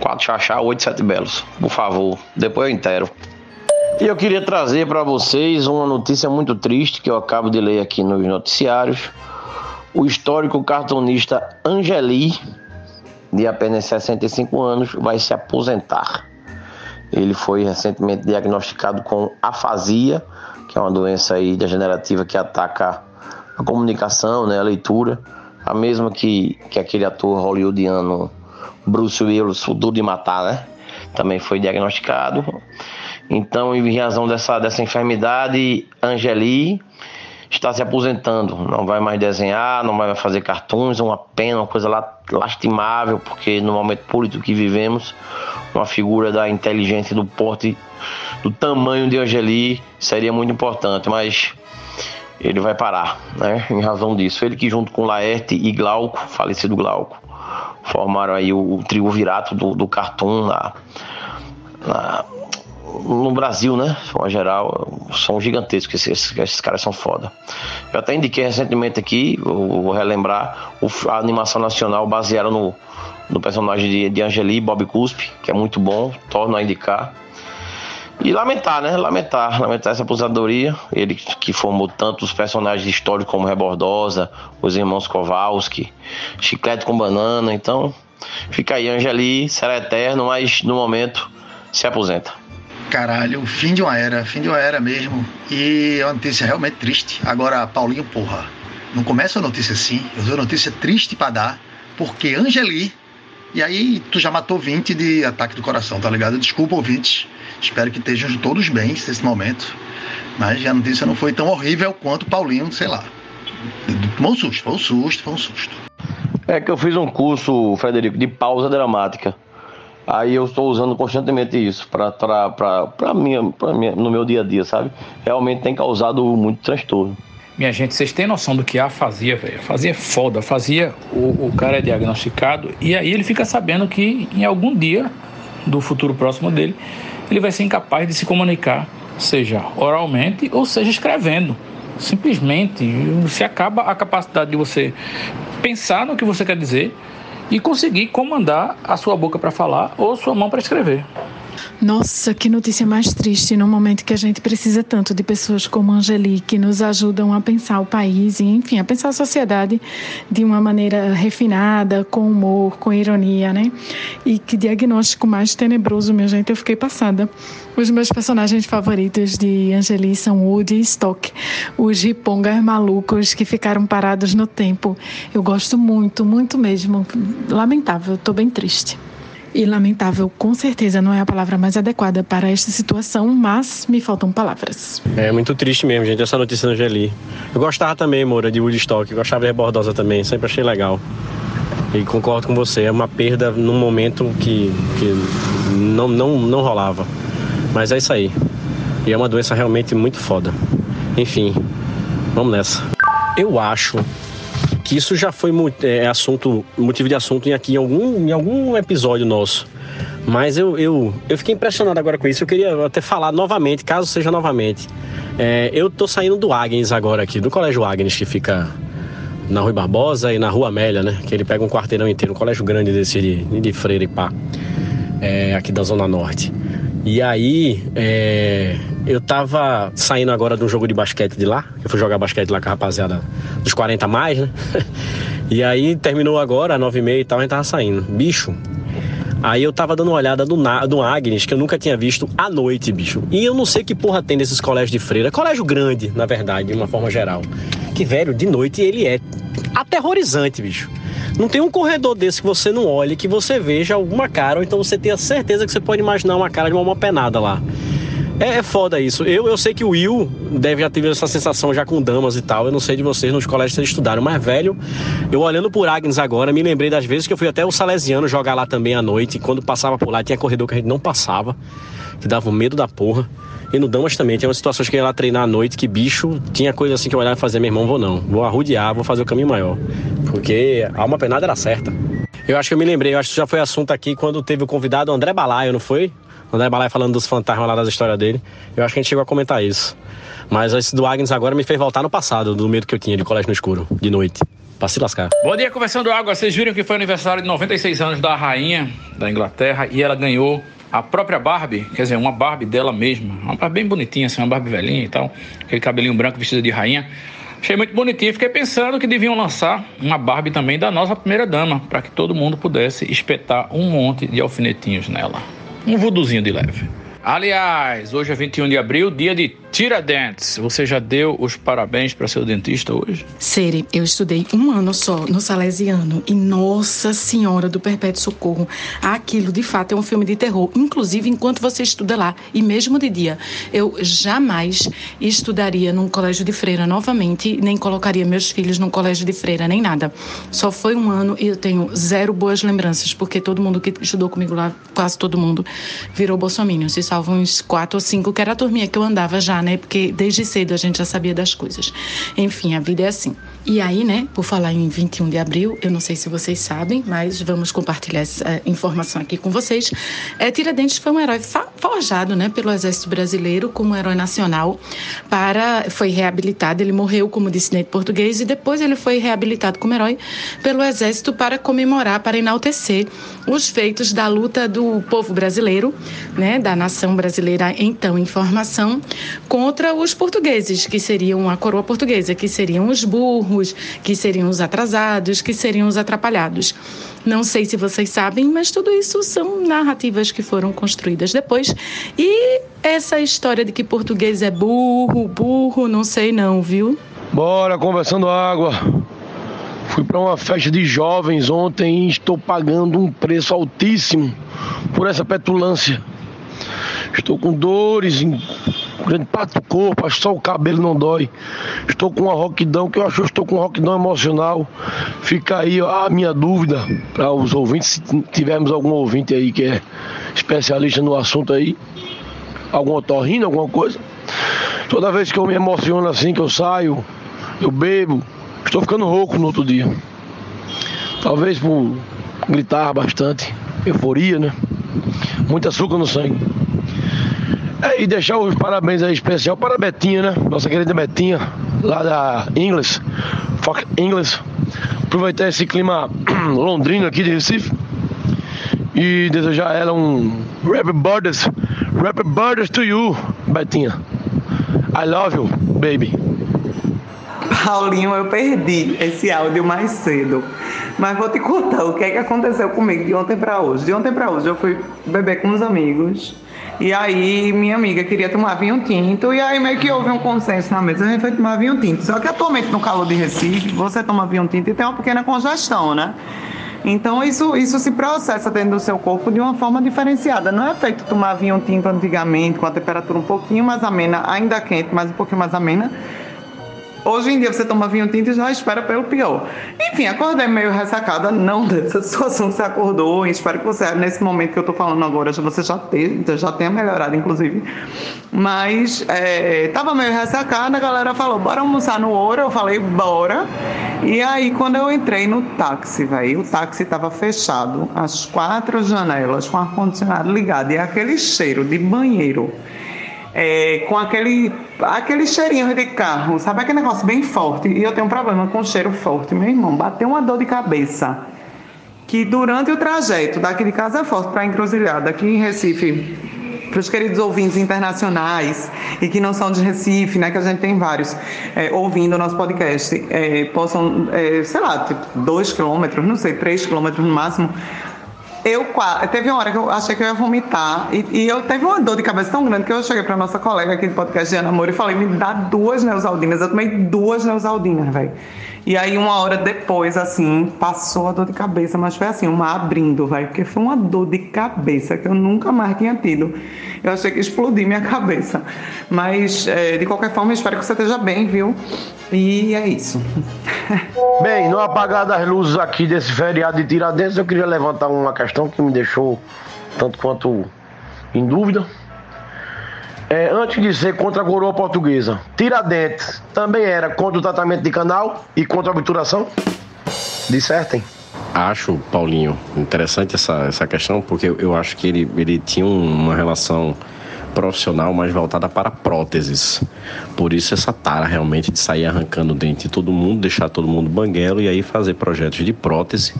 Quatro Xaxá, oito Sete Belos. Por favor, depois eu inteiro. E eu queria trazer para vocês uma notícia muito triste que eu acabo de ler aqui nos noticiários. O histórico cartunista Angeli, de apenas 65 anos, vai se aposentar. Ele foi recentemente diagnosticado com afasia, que é uma doença aí degenerativa que ataca a comunicação, né, a leitura, a mesma que, que aquele ator hollywoodiano Bruce Willis, o Duro de Matar, né? Também foi diagnosticado. Então, em razão dessa, dessa enfermidade, Angeli está se aposentando. Não vai mais desenhar, não vai mais fazer cartoons. Uma pena, uma coisa lastimável, porque no momento político que vivemos, uma figura da inteligência, do porte, do tamanho de Angeli seria muito importante, mas ele vai parar, né? Em razão disso. Ele que junto com Laerte e Glauco, falecido Glauco, formaram aí o, o triunvirato do, do cartoon na, na, no Brasil, né? Forma geral, são gigantescos, esses, esses caras são foda. Eu até indiquei recentemente aqui, vou, vou relembrar, a animação nacional baseada no, no personagem de, de Angeli, Bob Cuspe, que é muito bom, torno a indicar. E lamentar, né? Lamentar, lamentar essa aposentadoria. Ele que formou tantos personagens históricos como Rebordosa, os irmãos Kowalski, Chiclete com Banana. Então, fica aí, Angeli, será eterno, mas no momento se aposenta. Caralho, o fim de uma era, fim de uma era mesmo. E é uma notícia realmente triste. Agora, Paulinho, porra, não começa a notícia assim. Eu dou notícia triste para dar, porque Angeli. E aí, tu já matou 20 de ataque do coração, tá ligado? Desculpa, ouvintes. Espero que estejam todos bem nesse momento. Mas a notícia não foi tão horrível quanto Paulinho, sei lá. Tomou um susto, foi um susto, foi um susto. É que eu fiz um curso, Frederico, de pausa dramática. Aí eu estou usando constantemente isso para minha, pra minha, no meu dia a dia, sabe? Realmente tem causado muito transtorno. Minha gente, vocês têm noção do que a fazia, velho? Fazia foda, fazia. O, o cara é diagnosticado e aí ele fica sabendo que em algum dia do futuro próximo dele ele vai ser incapaz de se comunicar, seja oralmente ou seja escrevendo. Simplesmente se acaba a capacidade de você pensar no que você quer dizer e conseguir comandar a sua boca para falar ou sua mão para escrever. Nossa, que notícia mais triste no momento que a gente precisa tanto de pessoas como Angeli, que nos ajudam a pensar o país e, enfim, a pensar a sociedade de uma maneira refinada, com humor, com ironia, né? E que diagnóstico mais tenebroso, minha gente, eu fiquei passada. Os meus personagens favoritos de Angeli são Woody e Stock, os ripongas malucos que ficaram parados no tempo. Eu gosto muito, muito mesmo. Lamentável, estou bem triste. E lamentável, com certeza, não é a palavra mais adequada para esta situação, mas me faltam palavras. É muito triste mesmo, gente, essa notícia da Angeli. Eu gostava também, Moura, de Woodstock, gostava de Rebordosa também, sempre achei legal. E concordo com você, é uma perda num momento que, que não, não, não rolava. Mas é isso aí. E é uma doença realmente muito foda. Enfim, vamos nessa. Eu acho que isso já foi é, assunto, motivo de assunto em aqui em algum, em algum episódio nosso. Mas eu, eu, eu fiquei impressionado agora com isso. Eu queria até falar novamente, caso seja novamente. É, eu tô saindo do Agnes agora aqui, do Colégio Agnes, que fica na Rua Barbosa e na Rua Amélia, né? Que ele pega um quarteirão inteiro, um colégio grande desse de, de Freire e pá. É, aqui da Zona Norte. E aí, é, eu tava saindo agora de um jogo de basquete de lá. Eu fui jogar basquete lá com a rapaziada dos 40 mais, né? E aí terminou agora, 9 e meia e tal, a gente tava saindo. Bicho. Aí eu tava dando uma olhada no, no Agnes, que eu nunca tinha visto à noite, bicho. E eu não sei que porra tem nesses colégios de freira. Colégio grande, na verdade, de uma forma geral. Que, velho, de noite ele é aterrorizante, bicho. Não tem um corredor desse que você não olhe, que você veja alguma cara, ou então você tenha certeza que você pode imaginar uma cara de uma penada lá. É, é foda isso. Eu, eu sei que o Will deve já ter essa sensação já com damas e tal. Eu não sei de vocês nos colégios vocês estudaram, mas velho, eu olhando por Agnes agora, me lembrei das vezes que eu fui até o Salesiano jogar lá também à noite. E quando passava por lá, tinha corredor que a gente não passava, que dava um medo da porra. E no Damas também, tinha umas situações que eu ia lá treinar à noite, que bicho, tinha coisa assim que eu olhava e fazia, meu irmão, vou não, vou arrudear, vou fazer o caminho maior. Porque a alma penada era certa. Eu acho que eu me lembrei, eu acho que já foi assunto aqui quando teve o convidado André Balaio, não foi? André Balai falando dos fantasmas lá das histórias dele. Eu acho que a gente chegou a comentar isso. Mas esse do Agnes agora me fez voltar no passado, do medo que eu tinha de colégio no escuro, de noite. Pra se lascar. Bom dia, conversando água. Vocês viram que foi aniversário de 96 anos da rainha da Inglaterra e ela ganhou a própria Barbie, quer dizer, uma Barbie dela mesma. Uma Barbie bem bonitinha, assim, uma Barbie velhinha e tal. Aquele cabelinho branco vestida de rainha. Achei muito bonitinho. Fiquei pensando que deviam lançar uma Barbie também da nossa primeira dama, para que todo mundo pudesse espetar um monte de alfinetinhos nela um vuduzinho de leve. Aliás, hoje é 21 de abril, dia de Tiradentes, você já deu os parabéns para seu dentista hoje? Seri, eu estudei um ano só no Salesiano e Nossa Senhora do Perpétuo Socorro. Aquilo de fato é um filme de terror, inclusive enquanto você estuda lá e mesmo de dia. Eu jamais estudaria num colégio de freira novamente, nem colocaria meus filhos num colégio de freira, nem nada. Só foi um ano e eu tenho zero boas lembranças, porque todo mundo que estudou comigo lá, quase todo mundo, virou bolsominion. Se salvam uns quatro ou cinco, que era a turminha que eu andava já né? Porque desde cedo a gente já sabia das coisas. Enfim, a vida é assim. E aí, né, por falar em 21 de abril, eu não sei se vocês sabem, mas vamos compartilhar essa informação aqui com vocês. É, Tiradentes foi um herói forjado, né, pelo Exército Brasileiro como herói nacional para foi reabilitado, ele morreu como dissidente português e depois ele foi reabilitado como herói pelo Exército para comemorar, para enaltecer os feitos da luta do povo brasileiro, né, da nação brasileira então em formação contra os portugueses, que seriam a coroa portuguesa, que seriam os burros, que seriam os atrasados, que seriam os atrapalhados. Não sei se vocês sabem, mas tudo isso são narrativas que foram construídas depois. E essa história de que português é burro, burro, não sei não, viu? Bora, conversando água. Fui para uma festa de jovens ontem e estou pagando um preço altíssimo por essa petulância. Estou com dores em grande parte do corpo, acho que só o cabelo não dói. Estou com uma roquidão, que eu acho que estou com uma roquidão emocional. Fica aí a minha dúvida para os ouvintes, se tivermos algum ouvinte aí que é especialista no assunto aí, algum otorrino, alguma coisa. Toda vez que eu me emociono assim, que eu saio, eu bebo, estou ficando rouco no outro dia. Talvez por gritar bastante, euforia, né? Muito açúcar no sangue. É, e deixar os parabéns aí especial para a Betinha, né? Nossa querida Betinha, lá da Ingles, Fox Ingles. Aproveitar esse clima londrino aqui de Recife e desejar a ela um Happy Birthdays, Happy Birthdays to you, Betinha. I love you, baby. Paulinho, eu perdi esse áudio mais cedo. Mas vou te contar o que é que aconteceu comigo de ontem para hoje. De ontem para hoje eu fui beber com uns amigos. E aí minha amiga queria tomar vinho tinto. E aí meio que houve um consenso na mesa. A gente foi tomar vinho tinto. Só que atualmente no calor de Recife, você toma vinho tinto e tem uma pequena congestão, né? Então isso, isso se processa dentro do seu corpo de uma forma diferenciada. Não é feito tomar vinho tinto antigamente com a temperatura um pouquinho mais amena, ainda quente, mas um pouquinho mais amena Hoje em dia você toma vinho tinto e já espera pelo pior. Enfim, acordei meio ressacada, não dessa situação que você acordou. E espero que você, nesse momento que eu tô falando agora, você já, tenha, já tenha melhorado, inclusive. Mas é, tava meio ressacada, a galera falou, bora almoçar no ouro. Eu falei, bora. E aí, quando eu entrei no táxi, velho, o táxi tava fechado, as quatro janelas, com ar-condicionado ligado, e aquele cheiro de banheiro é, com aquele, aquele cheirinho de carro, sabe aquele negócio bem forte? E eu tenho um problema com cheiro forte, meu irmão. Bateu uma dor de cabeça. Que durante o trajeto daqui de Casa Forte para Encruzilhada, aqui em Recife, para os queridos ouvintes internacionais e que não são de Recife, né, que a gente tem vários é, ouvindo o nosso podcast, é, possam, é, sei lá, tipo, dois quilômetros, não sei, três quilômetros no máximo, eu teve uma hora que eu achei que eu ia vomitar e, e eu teve uma dor de cabeça tão grande que eu cheguei para nossa colega aqui do podcast de Amor e falei: me dá duas neosaldinas. Eu tomei duas neosaldinas, velho. E aí, uma hora depois, assim, passou a dor de cabeça, mas foi assim, uma abrindo, vai, porque foi uma dor de cabeça que eu nunca mais tinha tido. Eu achei que explodiu minha cabeça. Mas, é, de qualquer forma, espero que você esteja bem, viu? E é isso. Bem, no apagar das luzes aqui desse feriado de Tiradentes, eu queria levantar uma questão que me deixou tanto quanto em dúvida. É, antes de ser contra a coroa portuguesa, Tiradentes também era contra o tratamento de canal e contra a obturação? Dissertem. Acho, Paulinho, interessante essa, essa questão, porque eu, acho que ele, ele tinha uma relação profissional mais voltada para próteses. Por isso essa tara realmente de sair arrancando o dente de todo mundo, deixar todo mundo banguelo e aí fazer projetos de prótese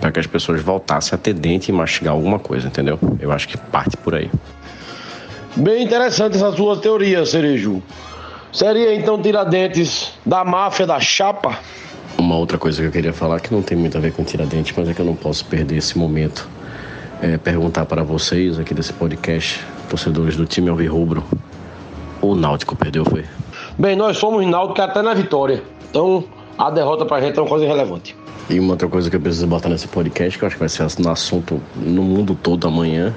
para que as pessoas voltassem a ter dente e mastigar alguma coisa, entendeu? Eu acho que parte por aí. Bem interessante essa sua teoria, Cerejo. Seria então Tiradentes da máfia da chapa? Uma outra coisa que eu queria falar que não tem muito a ver com Tiradentes, mas é que eu não posso perder esse momento. É perguntar para vocês aqui desse podcast, torcedores do time Alvirrubro, o o Náutico perdeu, foi? Bem, nós somos Náutico até na vitória. Então, a derrota pra gente é uma coisa irrelevante. E uma outra coisa que eu preciso botar nesse podcast, que eu acho que vai ser no assunto no mundo todo amanhã,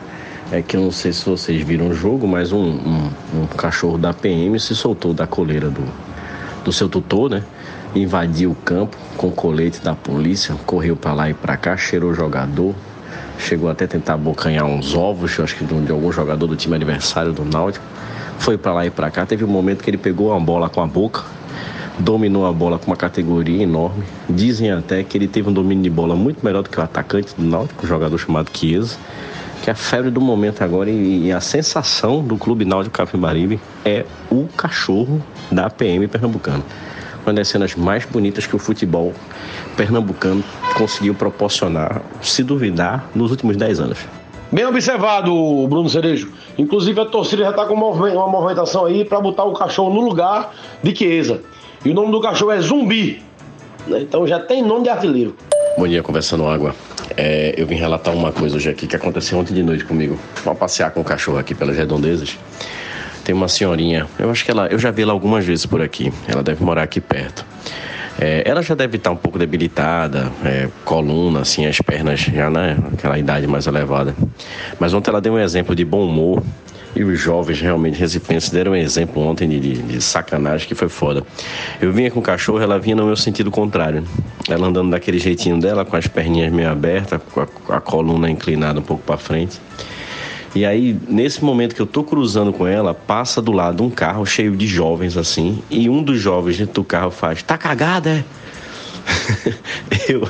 é que eu não sei se vocês viram o jogo, mas um, um, um cachorro da PM se soltou da coleira do, do seu tutor, né? Invadiu o campo com colete da polícia, correu para lá e para cá, cheirou o jogador, chegou até tentar abocanhar uns ovos, acho que de algum jogador do time adversário do Náutico. Foi para lá e para cá. Teve um momento que ele pegou uma bola com a boca, dominou a bola com uma categoria enorme. Dizem até que ele teve um domínio de bola muito melhor do que o atacante do Náutico, um jogador chamado Chiesa. Que a febre do momento agora e, a sensação do Clube Náutico Capibaribe é o cachorro da PM pernambucano. Uma das cenas mais bonitas que o futebol pernambucano conseguiu proporcionar, se duvidar, nos últimos 10 anos. Bem observado, Bruno Cerejo. Inclusive a torcida já está com uma movimentação aí para botar o cachorro no lugar de Chiesa. E o nome do cachorro é Zumbi. Né? Então já tem nome de artilheiro. Bom dia, conversando água. É, eu vim relatar uma coisa hoje aqui que aconteceu ontem de noite comigo. Vamos passear com o cachorro aqui pelas redondezas. Tem uma senhorinha, eu acho que ela, eu já vi ela algumas vezes por aqui. Ela deve morar aqui perto. É, ela já deve estar um pouco debilitada, é, coluna, assim, as pernas já naquela né, idade mais elevada. Mas ontem ela deu um exemplo de bom humor e os jovens realmente recipientes deram um exemplo ontem de, de, de, sacanagem que foi foda. Eu vinha com o cachorro, ela vinha no meu sentido contrário. Ela andando daquele jeitinho dela, com as perninhas meio abertas, com a, a coluna inclinada um pouco para frente. E aí, nesse momento que eu tô cruzando com ela, passa do lado um carro cheio de jovens assim, e um dos jovens dentro do carro faz: Tá cagada, é? eu,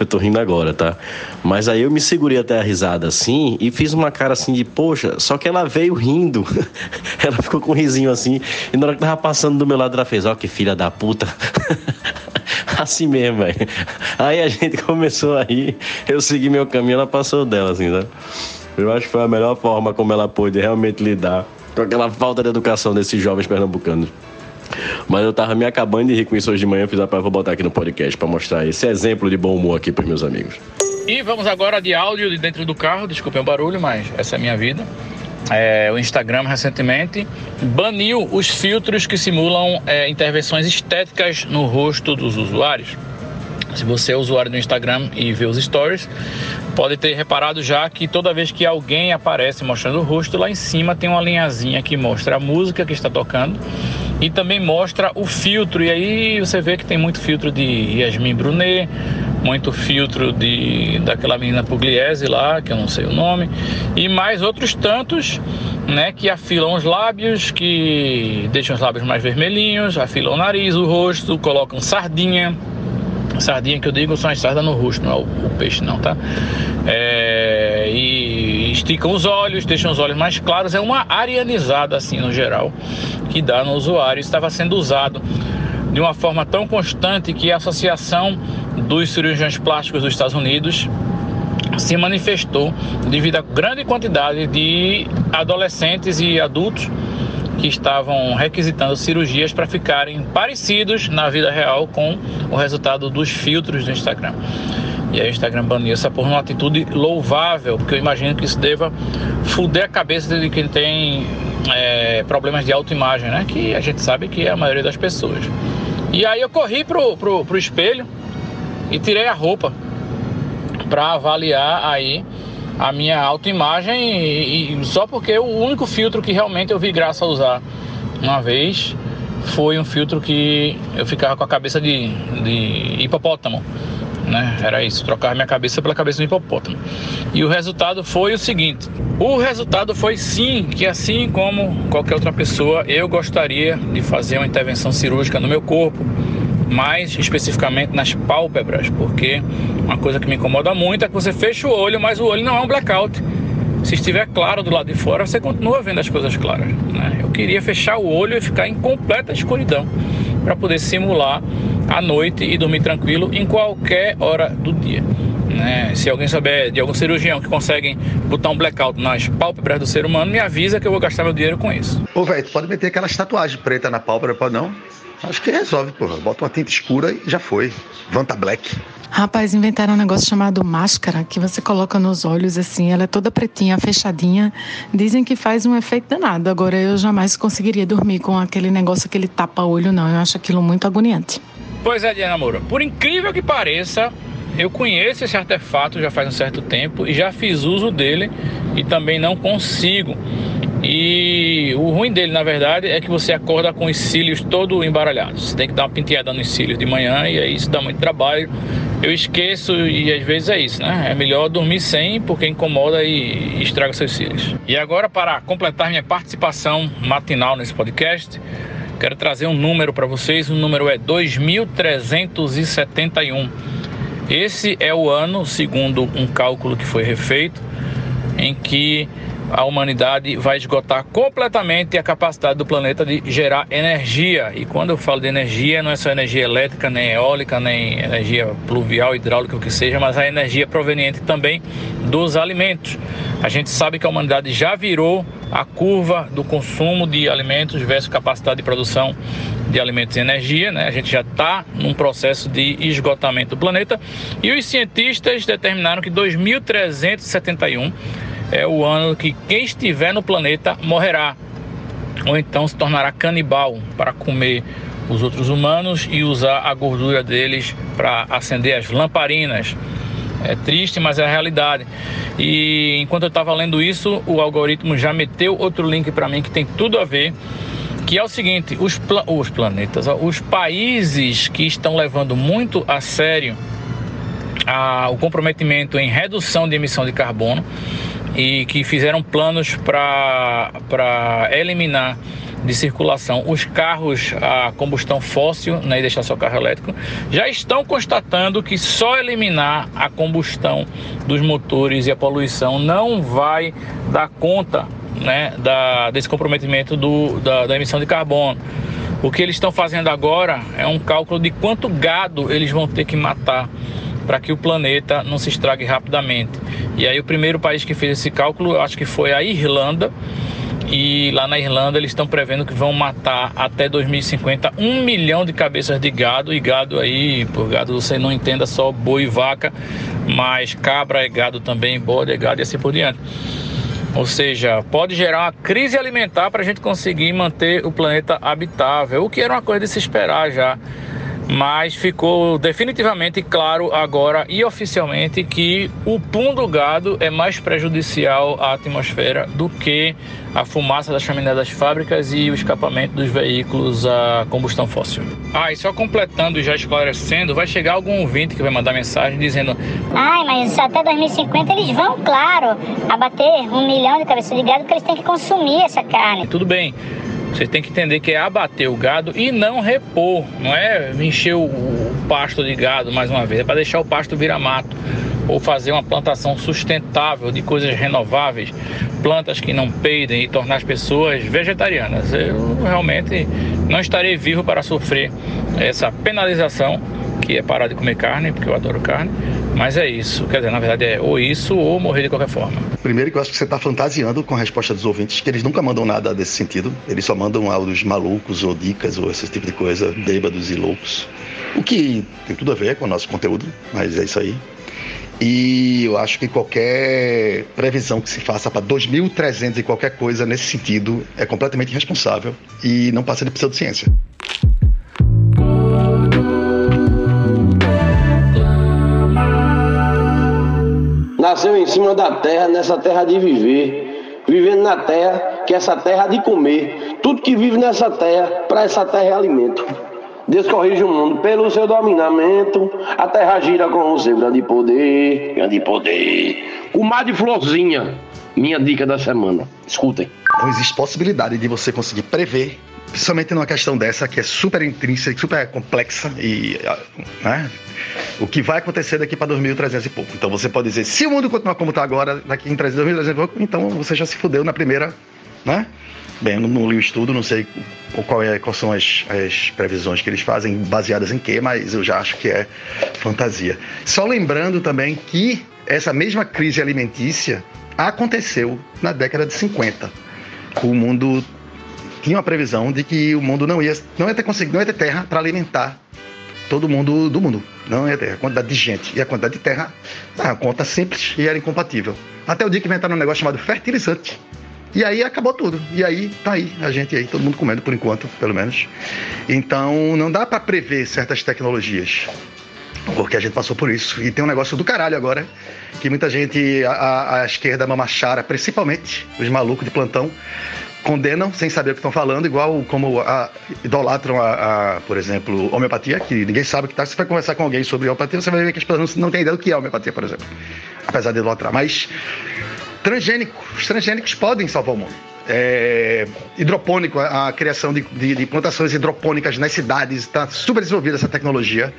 eu tô rindo agora, tá? Mas aí eu me segurei até a risada assim e fiz uma cara assim de, poxa, só que ela veio rindo. ela ficou com um risinho assim, e na hora que tava passando do meu lado, ela fez: Ó, oh, que filha da puta. assim mesmo, velho. Aí a gente começou a rir, eu segui meu caminho, ela passou dela, assim, tá? Eu acho que foi a melhor forma como ela pôde realmente lidar com aquela falta de educação desses jovens pernambucanos. Mas eu tava me acabando de rir com isso hoje de manhã, fiz a vou botar aqui no podcast para mostrar esse exemplo de bom humor aqui para meus amigos. E vamos agora de áudio de dentro do carro, desculpem o barulho, mas essa é a minha vida. É, o Instagram recentemente baniu os filtros que simulam é, intervenções estéticas no rosto dos usuários. Se você é usuário do Instagram e vê os stories, pode ter reparado já que toda vez que alguém aparece mostrando o rosto, lá em cima tem uma linhazinha que mostra a música que está tocando e também mostra o filtro. E aí você vê que tem muito filtro de Yasmin Brunet, muito filtro de daquela menina Pugliese lá, que eu não sei o nome, e mais outros tantos, né, que afilam os lábios, que deixam os lábios mais vermelhinhos, afilam o nariz, o rosto, colocam sardinha Sardinha que eu digo são as sardas no rosto, não é o, o peixe não, tá? É, e esticam os olhos, deixam os olhos mais claros. É uma arianizada assim no geral que dá no usuário. Estava sendo usado de uma forma tão constante que a Associação dos Cirurgiões Plásticos dos Estados Unidos se manifestou devido à grande quantidade de adolescentes e adultos que estavam requisitando cirurgias para ficarem parecidos na vida real com o resultado dos filtros do Instagram. E aí o Instagram baniu essa por uma atitude louvável, porque eu imagino que isso deva fuder a cabeça de quem tem é, problemas de autoimagem, né? Que a gente sabe que é a maioria das pessoas. E aí eu corri pro, pro, pro espelho e tirei a roupa para avaliar aí a minha autoimagem e, e só porque o único filtro que realmente eu vi graça a usar uma vez foi um filtro que eu ficava com a cabeça de, de hipopótamo. Né? Era isso, trocar minha cabeça pela cabeça do hipopótamo. E o resultado foi o seguinte: o resultado foi sim que, assim como qualquer outra pessoa, eu gostaria de fazer uma intervenção cirúrgica no meu corpo mais especificamente nas pálpebras, porque uma coisa que me incomoda muito é que você fecha o olho, mas o olho não é um blackout. Se estiver claro do lado de fora, você continua vendo as coisas claras. Né? Eu queria fechar o olho e ficar em completa escuridão para poder simular a noite e dormir tranquilo em qualquer hora do dia. Né? Se alguém souber de algum cirurgião que consegue botar um blackout nas pálpebras do ser humano, me avisa que eu vou gastar meu dinheiro com isso. Ô, velho, tu pode meter aquelas tatuagens preta na pálpebra, pode não? Acho que resolve, porra. Bota uma tinta escura e já foi. Vanta Black. Rapaz, inventaram um negócio chamado máscara que você coloca nos olhos assim, ela é toda pretinha, fechadinha. Dizem que faz um efeito danado. Agora eu jamais conseguiria dormir com aquele negócio que ele tapa olho, não. Eu acho aquilo muito agoniante. Pois é, Diana Moura. Por incrível que pareça, eu conheço esse artefato já faz um certo tempo e já fiz uso dele e também não consigo. E o ruim dele, na verdade, é que você acorda com os cílios todo embaralhados. Você tem que dar uma penteada nos cílios de manhã e aí isso dá muito trabalho. Eu esqueço e às vezes é isso, né? É melhor dormir sem porque incomoda e estraga seus cílios. E agora, para completar minha participação matinal nesse podcast, quero trazer um número para vocês. O número é 2371. Esse é o ano, segundo um cálculo que foi refeito, em que a humanidade vai esgotar completamente a capacidade do planeta de gerar energia. E quando eu falo de energia, não é só energia elétrica, nem eólica, nem energia pluvial, hidráulica, o que seja, mas a energia proveniente também dos alimentos. A gente sabe que a humanidade já virou a curva do consumo de alimentos versus capacidade de produção de alimentos e energia, né? A gente já está num processo de esgotamento do planeta e os cientistas determinaram que 2371 é o ano que quem estiver no planeta morrerá, ou então se tornará canibal para comer os outros humanos e usar a gordura deles para acender as lamparinas. É triste, mas é a realidade. E enquanto eu estava lendo isso, o algoritmo já meteu outro link para mim que tem tudo a ver que é o seguinte: os, pla os planetas, os países que estão levando muito a sério a, o comprometimento em redução de emissão de carbono e que fizeram planos para eliminar de circulação os carros a combustão fóssil né, e deixar só carro elétrico, já estão constatando que só eliminar a combustão dos motores e a poluição não vai dar conta né, da, desse comprometimento do, da, da emissão de carbono. O que eles estão fazendo agora é um cálculo de quanto gado eles vão ter que matar para que o planeta não se estrague rapidamente. E aí o primeiro país que fez esse cálculo, acho que foi a Irlanda. E lá na Irlanda eles estão prevendo que vão matar até 2050 um milhão de cabeças de gado. E gado aí, por gado você não entenda só boi e vaca, mas cabra é gado também, bode é gado e assim por diante. Ou seja, pode gerar uma crise alimentar para a gente conseguir manter o planeta habitável, o que era uma coisa de se esperar já mas ficou definitivamente claro agora e oficialmente que o pum do gado é mais prejudicial à atmosfera do que a fumaça da chaminé das fábricas e o escapamento dos veículos a combustão fóssil. Ah, e só completando e já esclarecendo, vai chegar algum ouvinte que vai mandar mensagem dizendo: Ai, mas até 2050 eles vão, claro, abater um milhão de cabeças de gado porque eles têm que consumir essa carne. Tudo bem. Você tem que entender que é abater o gado e não repor, não é encher o, pasto de gado mais uma vez, é para deixar o pasto virar mato ou fazer uma plantação sustentável de coisas renováveis, plantas que não peidem e tornar as pessoas vegetarianas. Eu realmente não estarei vivo para sofrer essa penalização que é parar de comer carne, porque eu adoro carne, mas é isso. Quer dizer, na verdade é ou isso ou morrer de qualquer forma. Primeiro que eu acho que você está fantasiando com a resposta dos ouvintes, que eles nunca mandam nada desse sentido. Eles só mandam áudios malucos ou dicas ou esse tipo de coisa, bêbados e loucos. O que tem tudo a ver com o nosso conteúdo, mas é isso aí. E eu acho que qualquer previsão que se faça para 2.300 e qualquer coisa nesse sentido é completamente irresponsável e não passa de pseudociência. Nasceu em cima da terra, nessa terra de viver. Vivendo na terra, que essa terra de comer. Tudo que vive nessa terra, para essa terra é alimento. Deus corrige o mundo pelo seu dominamento. A terra gira com o seu grande poder. Grande poder. Com mar de florzinha. Minha dica da semana. Escutem. Não existe possibilidade de você conseguir prever, principalmente numa questão dessa que é super intrínseca, super complexa e. Né? O que vai acontecer daqui para 2300 e pouco. Então você pode dizer, se o mundo continuar como está agora, daqui em 2300 e pouco, então você já se fudeu na primeira né? Bem, eu não li o estudo, não sei qual é, quais são as, as previsões que eles fazem, baseadas em quê, mas eu já acho que é fantasia. Só lembrando também que essa mesma crise alimentícia aconteceu na década de 50. O mundo tinha uma previsão de que o mundo não ia, não ia ter conseguido, não ia ter terra para alimentar todo mundo do mundo. Não ia ter a quantidade de gente e a quantidade de terra, a conta simples e era incompatível. Até o dia que inventaram um negócio chamado fertilizante. E aí acabou tudo. E aí tá aí, a gente aí, todo mundo comendo por enquanto, pelo menos. Então não dá para prever certas tecnologias. Porque a gente passou por isso. E tem um negócio do caralho agora, que muita gente, a, a esquerda mamachara, principalmente os malucos de plantão, condenam sem saber o que estão falando, igual como a, idolatram a, a, por exemplo, homeopatia, que ninguém sabe o que está. Você vai conversar com alguém sobre homeopatia, você vai ver que as pessoas não, não têm ideia do que é homeopatia, por exemplo. Apesar de idolatrar. Mas transgênicos, os transgênicos podem salvar o mundo é, hidropônico, a, criação de, de, de, plantações hidropônicas nas cidades, está super desenvolvida essa tecnologia.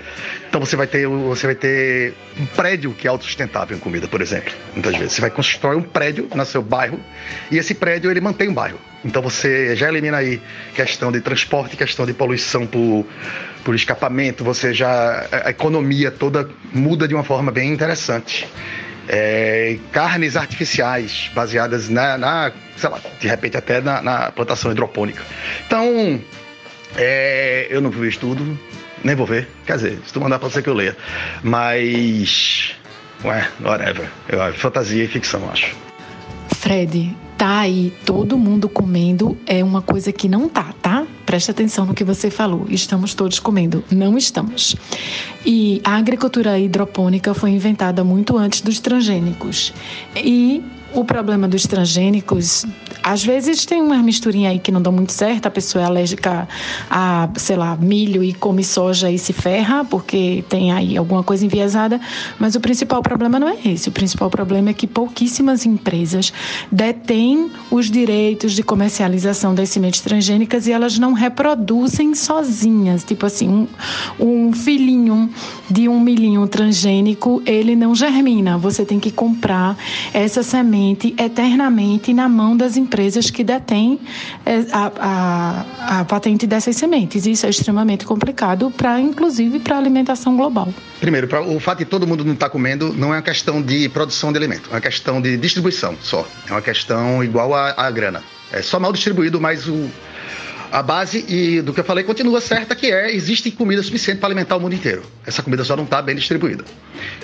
Então você vai ter você vai ter um prédio que é autossustentável em comida, por exemplo. Muitas vezes você vai construir um prédio no seu bairro e esse prédio ele mantém o bairro. Então você já elimina aí questão de transporte, questão de poluição por, por escapamento. Você já a economia toda muda de uma forma bem interessante é, carnes artificiais baseadas na, na, lá, de repente até na, na plantação hidropônica. Então, é, eu não vi o estudo, nem vou ver. Quer dizer, se tu mandar pode ser que eu leia. Mas, ué, whatever. Eu, fantasia e ficção, acho. Fred, tá aí todo mundo comendo é uma coisa que não tá, tá? Preste atenção no que você falou. Estamos todos comendo. Não estamos. E a agricultura hidropônica foi inventada muito antes dos transgênicos. E o problema dos transgênicos, às vezes tem uma misturinha aí que não dá muito certo, a pessoa é alérgica a, sei lá, milho e come soja e se ferra, porque tem aí alguma coisa enviesada, mas o principal problema não é esse. O principal problema é que pouquíssimas empresas detêm os direitos de comercialização das sementes transgênicas e elas não reproduzem sozinhas. Tipo assim, um, um filhinho de um milhinho transgênico, ele não germina. Você tem que comprar essa semente eternamente na mão das empresas que detêm é, a, a, a patente dessas sementes. Isso é extremamente complicado, para inclusive para a alimentação global. Primeiro, pra, o fato de todo mundo não estar tá comendo não é uma questão de produção de alimento, é uma questão de distribuição só. É uma questão igual à grana. É só mal distribuído, mas o, a base e do que eu falei continua certa, que é existe comida suficiente para alimentar o mundo inteiro. Essa comida só não está bem distribuída.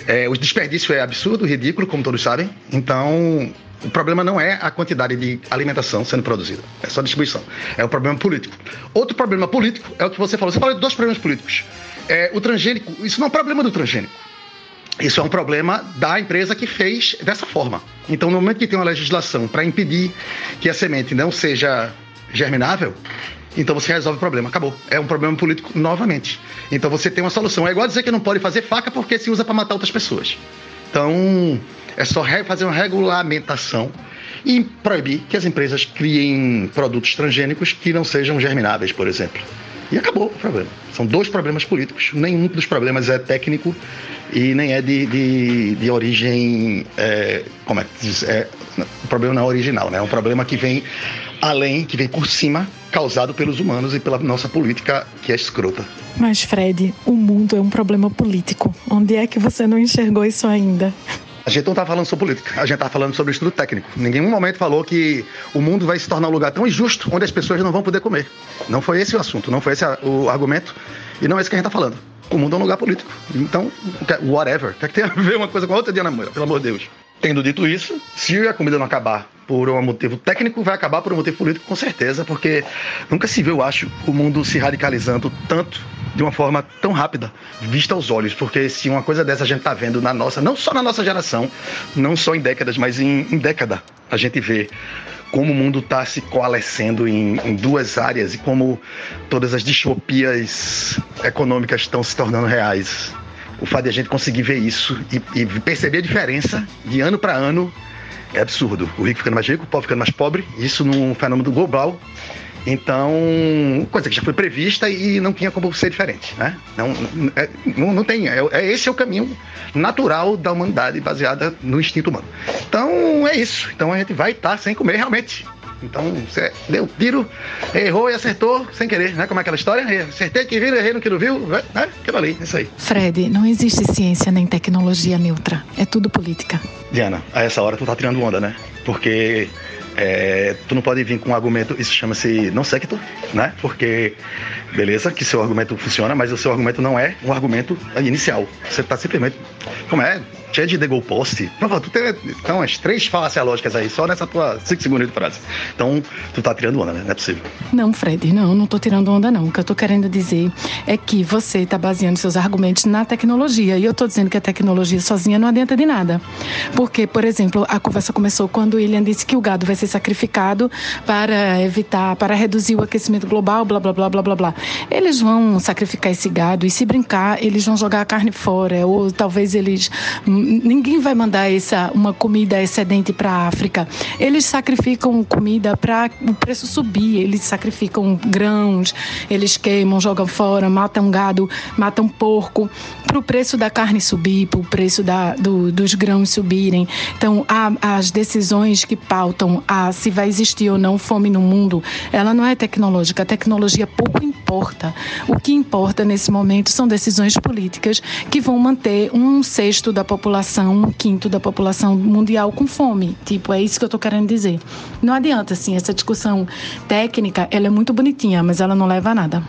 É, o desperdício é absurdo, ridículo, como todos sabem. Então, o problema não é a quantidade de alimentação sendo produzida, é só a distribuição. É um problema político. Outro problema político é o que você falou. Você falou de dois problemas políticos. É, o transgênico, isso não é um problema do transgênico. Isso é um problema da empresa que fez dessa forma. Então, no momento que tem uma legislação para impedir que a semente não seja germinável, então você resolve o problema. Acabou. É um problema político novamente. Então você tem uma solução. É igual dizer que não pode fazer faca porque se usa para matar outras pessoas. Então é só fazer uma regulamentação e proibir que as empresas criem produtos transgênicos que não sejam germináveis, por exemplo. E acabou o problema. São dois problemas políticos. Nenhum dos problemas é técnico e nem é de, de, de origem. É, como é que diz? É, o problema não é original, né? É um problema que vem além, que vem por cima, causado pelos humanos e pela nossa política que é escrota. Mas, Fred, o mundo é um problema político. Onde é que você não enxergou isso ainda? A gente não está falando sobre política, a gente está falando sobre estudo técnico. Em nenhum momento falou que o mundo vai se tornar um lugar tão injusto onde as pessoas não vão poder comer. Não foi esse o assunto, não foi esse o argumento e não é isso que a gente está falando. O mundo é um lugar político. Então, whatever. O que, é que tem a ver uma coisa com a outra, Diana Moura? Pelo amor de Deus. Tendo dito isso, se a comida não acabar por um motivo técnico, vai acabar por um motivo político, com certeza, porque nunca se viu, eu acho, o mundo se radicalizando tanto de uma forma tão rápida, vista aos olhos, porque se uma coisa dessa a gente está vendo na nossa, não só na nossa geração, não só em décadas, mas em, em década, a gente vê como o mundo está se coalescendo em, em, duas áreas e como todas as distopias econômicas estão se tornando reais o fato de a gente conseguir ver isso e, e perceber a diferença de ano para ano é absurdo. O rico ficando mais rico, o pobre ficando mais pobre, isso num fenômeno global. Então, coisa que já foi prevista e não tinha como ser diferente, né? Não, não, não, tem. É, é, esse é o caminho natural da humanidade baseada no instinto humano. Então, é isso. Então, a gente vai estar sem comer realmente Então, você deu tiro, errou e acertou sem querer, né? Como é aquela história? Acertei que viu, errei no que não viu, né? Aquilo ali, isso aí. Fred, não existe ciência nem tecnologia neutra. É tudo política. Diana, a essa hora tu tá tirando onda, né? Porque é, tu não pode vir com um argumento, isso chama-se não secto, né? Porque, beleza, que seu argumento funciona, mas o seu argumento não é um argumento inicial. Você está simplesmente, como é, cheio de Degol post. Tu tem então, umas três falácias lógicas aí, só nessa tua cinco segundos de frase. Então, tu tá tirando onda, né? Não é possível. Não, Fred, não, não tô tirando onda, não. O que eu tô querendo dizer é que você tá baseando seus argumentos na tecnologia. E eu tô dizendo que a tecnologia sozinha não adianta de nada. Porque, por exemplo, a conversa começou quando o William disse que o gado vai ser sacrificado para evitar, para reduzir o aquecimento global, blá, blá, blá, blá, blá, blá. Eles vão sacrificar esse gado e se brincar, eles vão jogar a carne fora. Ou talvez eles ninguém vai mandar essa uma comida excedente para a África. Eles sacrificam comida para o preço subir, eles sacrificam grãos, eles queimam, jogam fora, matam gado, matam porco para o preço da carne subir, para o preço da, do, dos grãos subirem. Então, as decisões que pautam a se vai existir ou não fome no mundo, ela não é tecnológica. A tecnologia pouco importa. O que importa nesse momento são decisões políticas que vão manter um sexto da população, um quinto da população mundial com fome. Tipo, é isso que eu estou querendo dizer. Não adianta, assim, essa discussão técnica, ela é muito bonitinha, mas ela não leva a nada.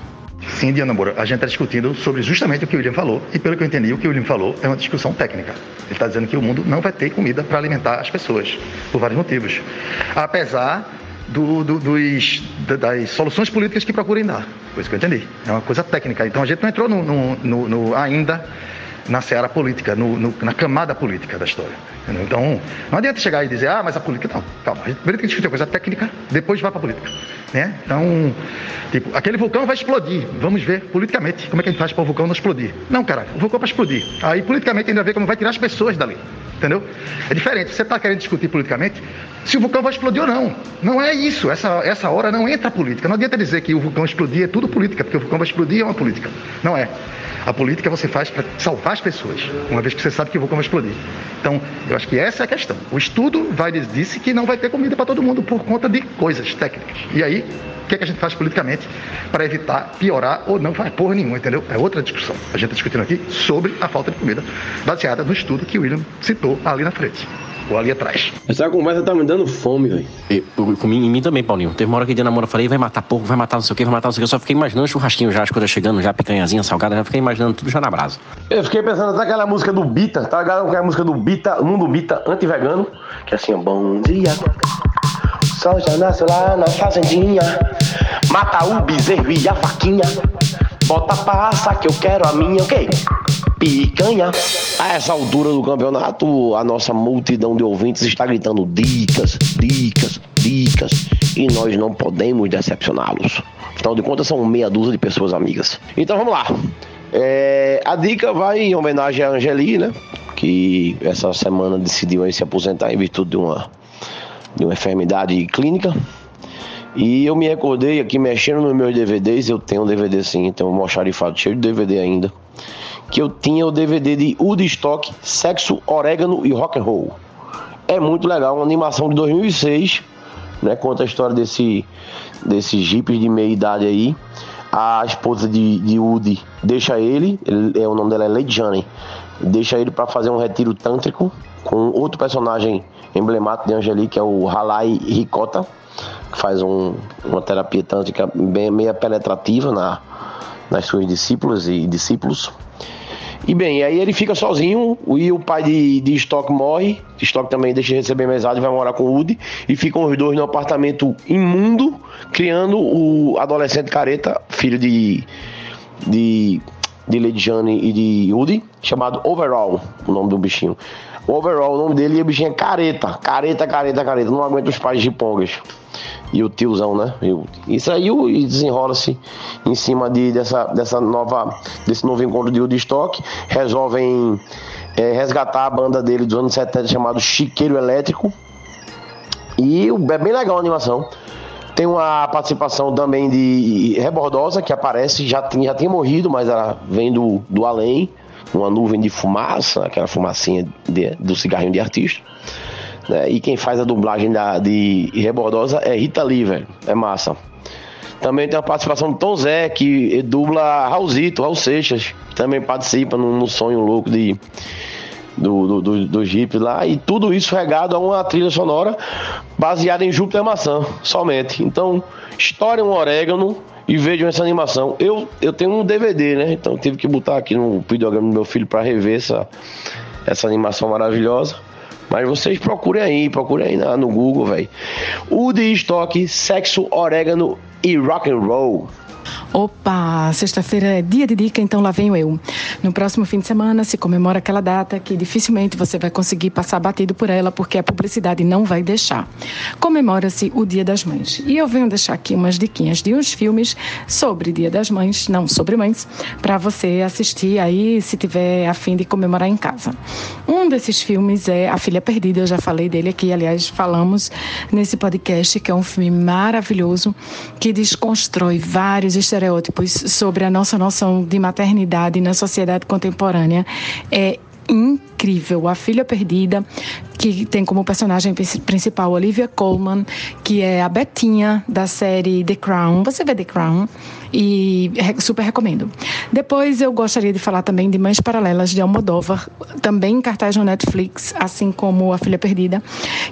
Sim, Diana Moura, a gente está discutindo sobre justamente o que o William falou, e pelo que eu entendi, o que o William falou é uma discussão técnica. Ele está dizendo que o mundo não vai ter comida para alimentar as pessoas, por vários motivos. Apesar do, do, dos, das soluções políticas que procurem dar. Foi isso que eu entendi. É uma coisa técnica. Então a gente não entrou no, no, no ainda na seara política, no, no, na camada política da história. Entendeu? Então, não adianta chegar e dizer, ah, mas a política. Não, calma. A gente tem que discutir a coisa técnica, depois vai para a política. Né? Então, tipo, aquele vulcão vai explodir. Vamos ver politicamente como é que a gente faz para o vulcão não explodir. Não, cara, o vulcão vai explodir. Aí, politicamente, ainda vê como vai tirar as pessoas dali. Entendeu? É diferente. Você está querendo discutir politicamente se o vulcão vai explodir ou não. Não é isso. Essa, essa hora não entra política. Não adianta dizer que o vulcão explodir é tudo política, porque o vulcão vai explodir é uma política. Não é. A política você faz para salvar as pessoas, uma vez que você sabe que o vulcão vai explodir. Então, eu acho que essa é a questão. O estudo vai, disse que não vai ter comida para todo mundo por conta de coisas técnicas. E aí, o que, é que a gente faz politicamente para evitar piorar ou não faz porra nenhuma, entendeu? É outra discussão. A gente está discutindo aqui sobre a falta de comida, baseada no estudo que o William citou ali na frente ou ali atrás. Essa conversa tá me dando fome, velho. Em mim também, Paulinho. Teve uma hora que de namoro eu falei, vai matar porco, vai matar não sei o que, vai matar não sei o que. Eu só fiquei imaginando o churrasquinho já, as coisas chegando, já picanhazinha, salgada, já fiquei imaginando tudo já na brasa. Eu fiquei pensando até aquela música do Bita, tá ligado? Aquela música do Bita, Mundo Bita anti-vegano, que é assim, bom dia. Nasceu lá na fazendinha. Mata o bezerro e a vaquinha. Bota passa que eu quero a minha, ok? Picanha. A essa altura do campeonato, a nossa multidão de ouvintes está gritando dicas, dicas, dicas. E nós não podemos decepcioná-los. Afinal de contas, são meia dúzia de pessoas amigas. Então vamos lá. É, a dica vai em homenagem a Angeli, né? Que essa semana decidiu se aposentar em virtude de uma, de uma enfermidade clínica. E eu me recordei aqui mexendo nos meus DVDs, eu tenho um DVD sim, tenho um mocharifado cheio de DVD ainda. Que eu tinha o DVD de Woodstock, Sexo, Orégano e Rock and Roll. É muito legal, uma animação de 2006, né? Conta a história desse, desse Jeep de meia idade aí. A esposa de, de Woody deixa ele, ele, é, o nome dela é Lady Jane, deixa ele para fazer um retiro tântrico com outro personagem emblemático de Angelique, que é o Halai Ricota que faz um, uma terapia tântrica bem meia penetrativa na, nas suas discípulas e discípulos. E bem, aí ele fica sozinho, e o pai de, de Stock morre, Stock também deixa de receber mesada e vai morar com o Woody, e ficam os dois num apartamento imundo, criando o adolescente careta, filho de, de, de Lady Jane e de Woody, chamado Overall, o nome do bichinho. O Overall, o nome dele, e o bichinho é careta, careta, careta, careta, não aguenta os pais de pongas e o tiozão, né? E, saiu e desenrola-se em cima de, dessa, dessa nova, desse novo encontro de Woodstock. Resolvem é, resgatar a banda dele dos anos 70 chamado Chiqueiro Elétrico. E é bem legal a animação. Tem uma participação também de Rebordosa, que aparece, já tinha, já tinha morrido, mas ela vem do, do além, uma nuvem de fumaça, aquela fumacinha de, do cigarrinho de artista. Né? E quem faz a dublagem da, de Rebordosa é Rita Lee, velho. É massa. Também tem a participação do Tom Zé, que dubla Raulzito, Raul Seixas, também participa no, no sonho louco de, do, do, do, do Jeep lá. E tudo isso regado a uma trilha sonora baseada em Júpiter Maçã, somente. Então, história um orégano e vejam essa animação. Eu, eu tenho um DVD, né? Então tive que botar aqui no videogame do meu filho para rever essa, essa animação maravilhosa. Mas vocês procurem aí, procurem aí no Google, velho. Woody Stock, sexo, orégano e rock and roll. Opa, sexta-feira é dia de dica, então lá venho eu. No próximo fim de semana se comemora aquela data que dificilmente você vai conseguir passar batido por ela, porque a publicidade não vai deixar. Comemora-se o Dia das Mães. E eu venho deixar aqui umas diquinhas de uns filmes sobre Dia das Mães, não sobre mães, para você assistir aí se tiver a fim de comemorar em casa. Um desses filmes é A Filha Perdida, eu já falei dele aqui, aliás, falamos nesse podcast, que é um filme maravilhoso que desconstrói vários estereótipos sobre a nossa noção de maternidade na sociedade contemporânea é incrível. A Filha Perdida, que tem como personagem principal Olivia Colman, que é a Betinha da série The Crown. Você vê The Crown? E super recomendo. Depois eu gostaria de falar também de Mães Paralelas de Almodóvar, também em cartaz no Netflix, assim como A Filha Perdida,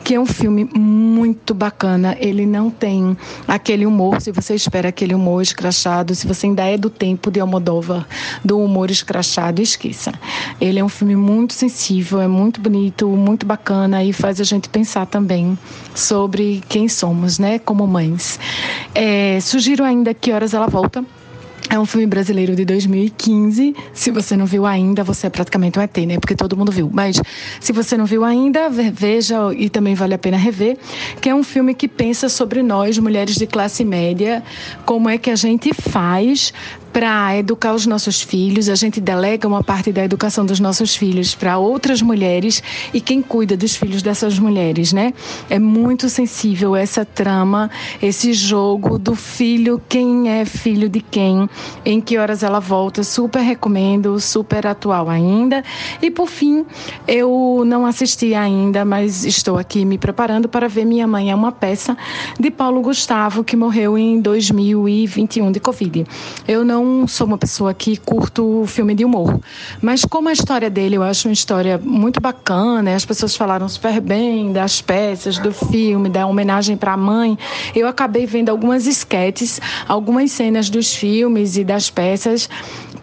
que é um filme muito bacana. Ele não tem aquele humor, se você espera aquele humor escrachado, se você ainda é do tempo de Almodóvar, do humor escrachado, esqueça. Ele é um filme muito sensível, é muito bonito, muito bacana e faz a gente pensar também sobre quem somos, né, como mães. É, sugiro ainda que horas ela volta É um filme brasileiro de 2015. Se você não viu ainda, você é praticamente um ET, né? Porque todo mundo viu. Mas se você não viu ainda, veja e também vale a pena rever, que é um filme que pensa sobre nós, mulheres de classe média, como é que a gente faz para educar os nossos filhos, a gente delega uma parte da educação dos nossos filhos para outras mulheres e quem cuida dos filhos dessas mulheres, né? É muito sensível essa trama, esse jogo do filho, quem é filho de quem, em que horas ela volta, super recomendo, super atual ainda. E por fim, eu não assisti ainda, mas estou aqui me preparando para ver Minha Mãe é uma peça de Paulo Gustavo que morreu em 2021 de Covid. Eu não não sou uma pessoa que curto filme de humor, mas como a história dele eu acho uma história muito bacana, as pessoas falaram super bem das peças, do filme, da homenagem para a mãe, eu acabei vendo algumas esquetes, algumas cenas dos filmes e das peças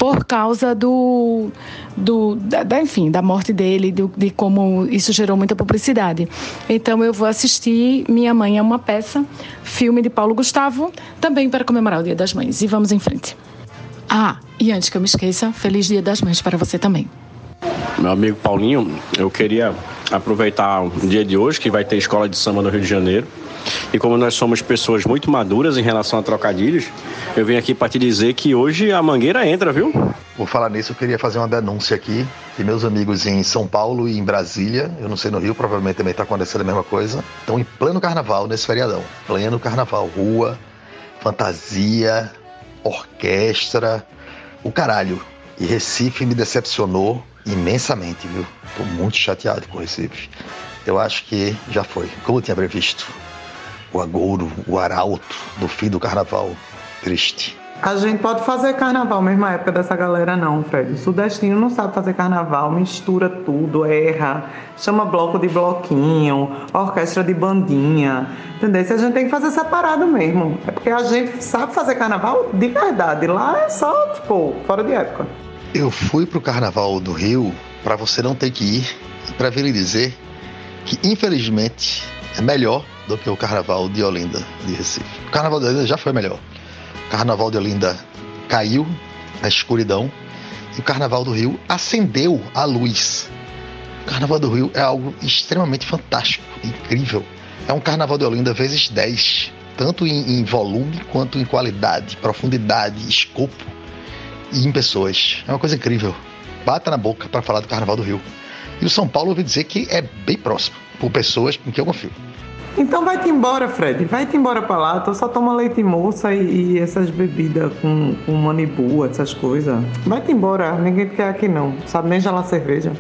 por causa do, do da, da, enfim, da morte dele, do, de como isso gerou muita publicidade. Então eu vou assistir Minha Mãe é uma peça, filme de Paulo Gustavo, também para comemorar o Dia das Mães. E vamos em frente. Ah, e antes que eu me esqueça, feliz Dia das Mães para você também. Meu amigo Paulinho, eu queria aproveitar o dia de hoje, que vai ter escola de samba no Rio de Janeiro. E como nós somos pessoas muito maduras em relação a trocadilhos, eu venho aqui para te dizer que hoje a mangueira entra, viu? Por falar nisso, eu queria fazer uma denúncia aqui, que meus amigos em São Paulo e em Brasília, eu não sei no Rio, provavelmente também está acontecendo a mesma coisa, estão em pleno carnaval nesse feriadão. Pleno carnaval, rua, fantasia, orquestra, o caralho. E Recife me decepcionou imensamente, viu? Tô muito chateado com Recife. Eu acho que já foi, como eu tinha previsto. O agouro, o arauto do fim do carnaval. Triste. A gente pode fazer carnaval, mesma época dessa galera não, Fred. O sudestino não sabe fazer carnaval, mistura tudo, erra, chama bloco de bloquinho, orquestra de bandinha, entendeu? Se a gente tem que fazer separado mesmo. É porque a gente sabe fazer carnaval de verdade. Lá é só, tipo, fora de época. Eu fui pro carnaval do Rio para você não ter que ir para vir lhe dizer que, infelizmente, é melhor do que o carnaval de Olinda, de Recife. O carnaval de Olinda já foi melhor. Carnaval de Olinda caiu na escuridão e o Carnaval do Rio acendeu a luz. O Carnaval do Rio é algo extremamente fantástico, incrível. É um Carnaval de Olinda vezes 10, tanto em, em volume quanto em qualidade, profundidade, escopo e em pessoas. É uma coisa incrível. Bata na boca para falar do Carnaval do Rio. E o São Paulo, ouvi dizer que é bem próximo, por pessoas em que eu confio. Então vai-te embora, Fred. Vai-te embora pra lá. Tu só toma leite moça e, e essas bebidas com, com manibu, essas coisas. Vai-te embora. Ninguém quer aqui não. Sabe nem gelar cerveja.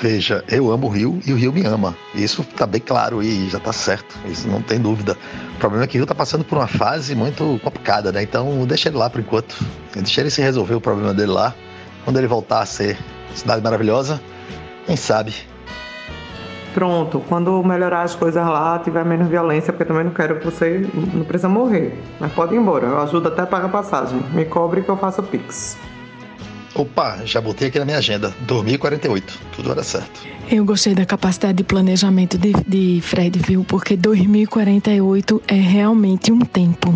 Veja, eu amo o Rio e o Rio me ama. Isso tá bem claro e já tá certo. Isso não tem dúvida. O problema é que o Rio tá passando por uma fase muito complicada, né? Então deixa ele lá por enquanto. Deixa ele se resolver o problema dele lá. Quando ele voltar a ser cidade maravilhosa, quem sabe? Pronto, quando melhorar as coisas lá, tiver menos violência, porque também não quero que você não precisa morrer. Mas pode ir embora, eu ajudo até a pagar passagem. Me cobre que eu faço Pix. Opa, já botei aqui na minha agenda. 2048, tudo era certo. Eu gostei da capacidade de planejamento de, de Fred, viu? Porque 2048 é realmente um tempo.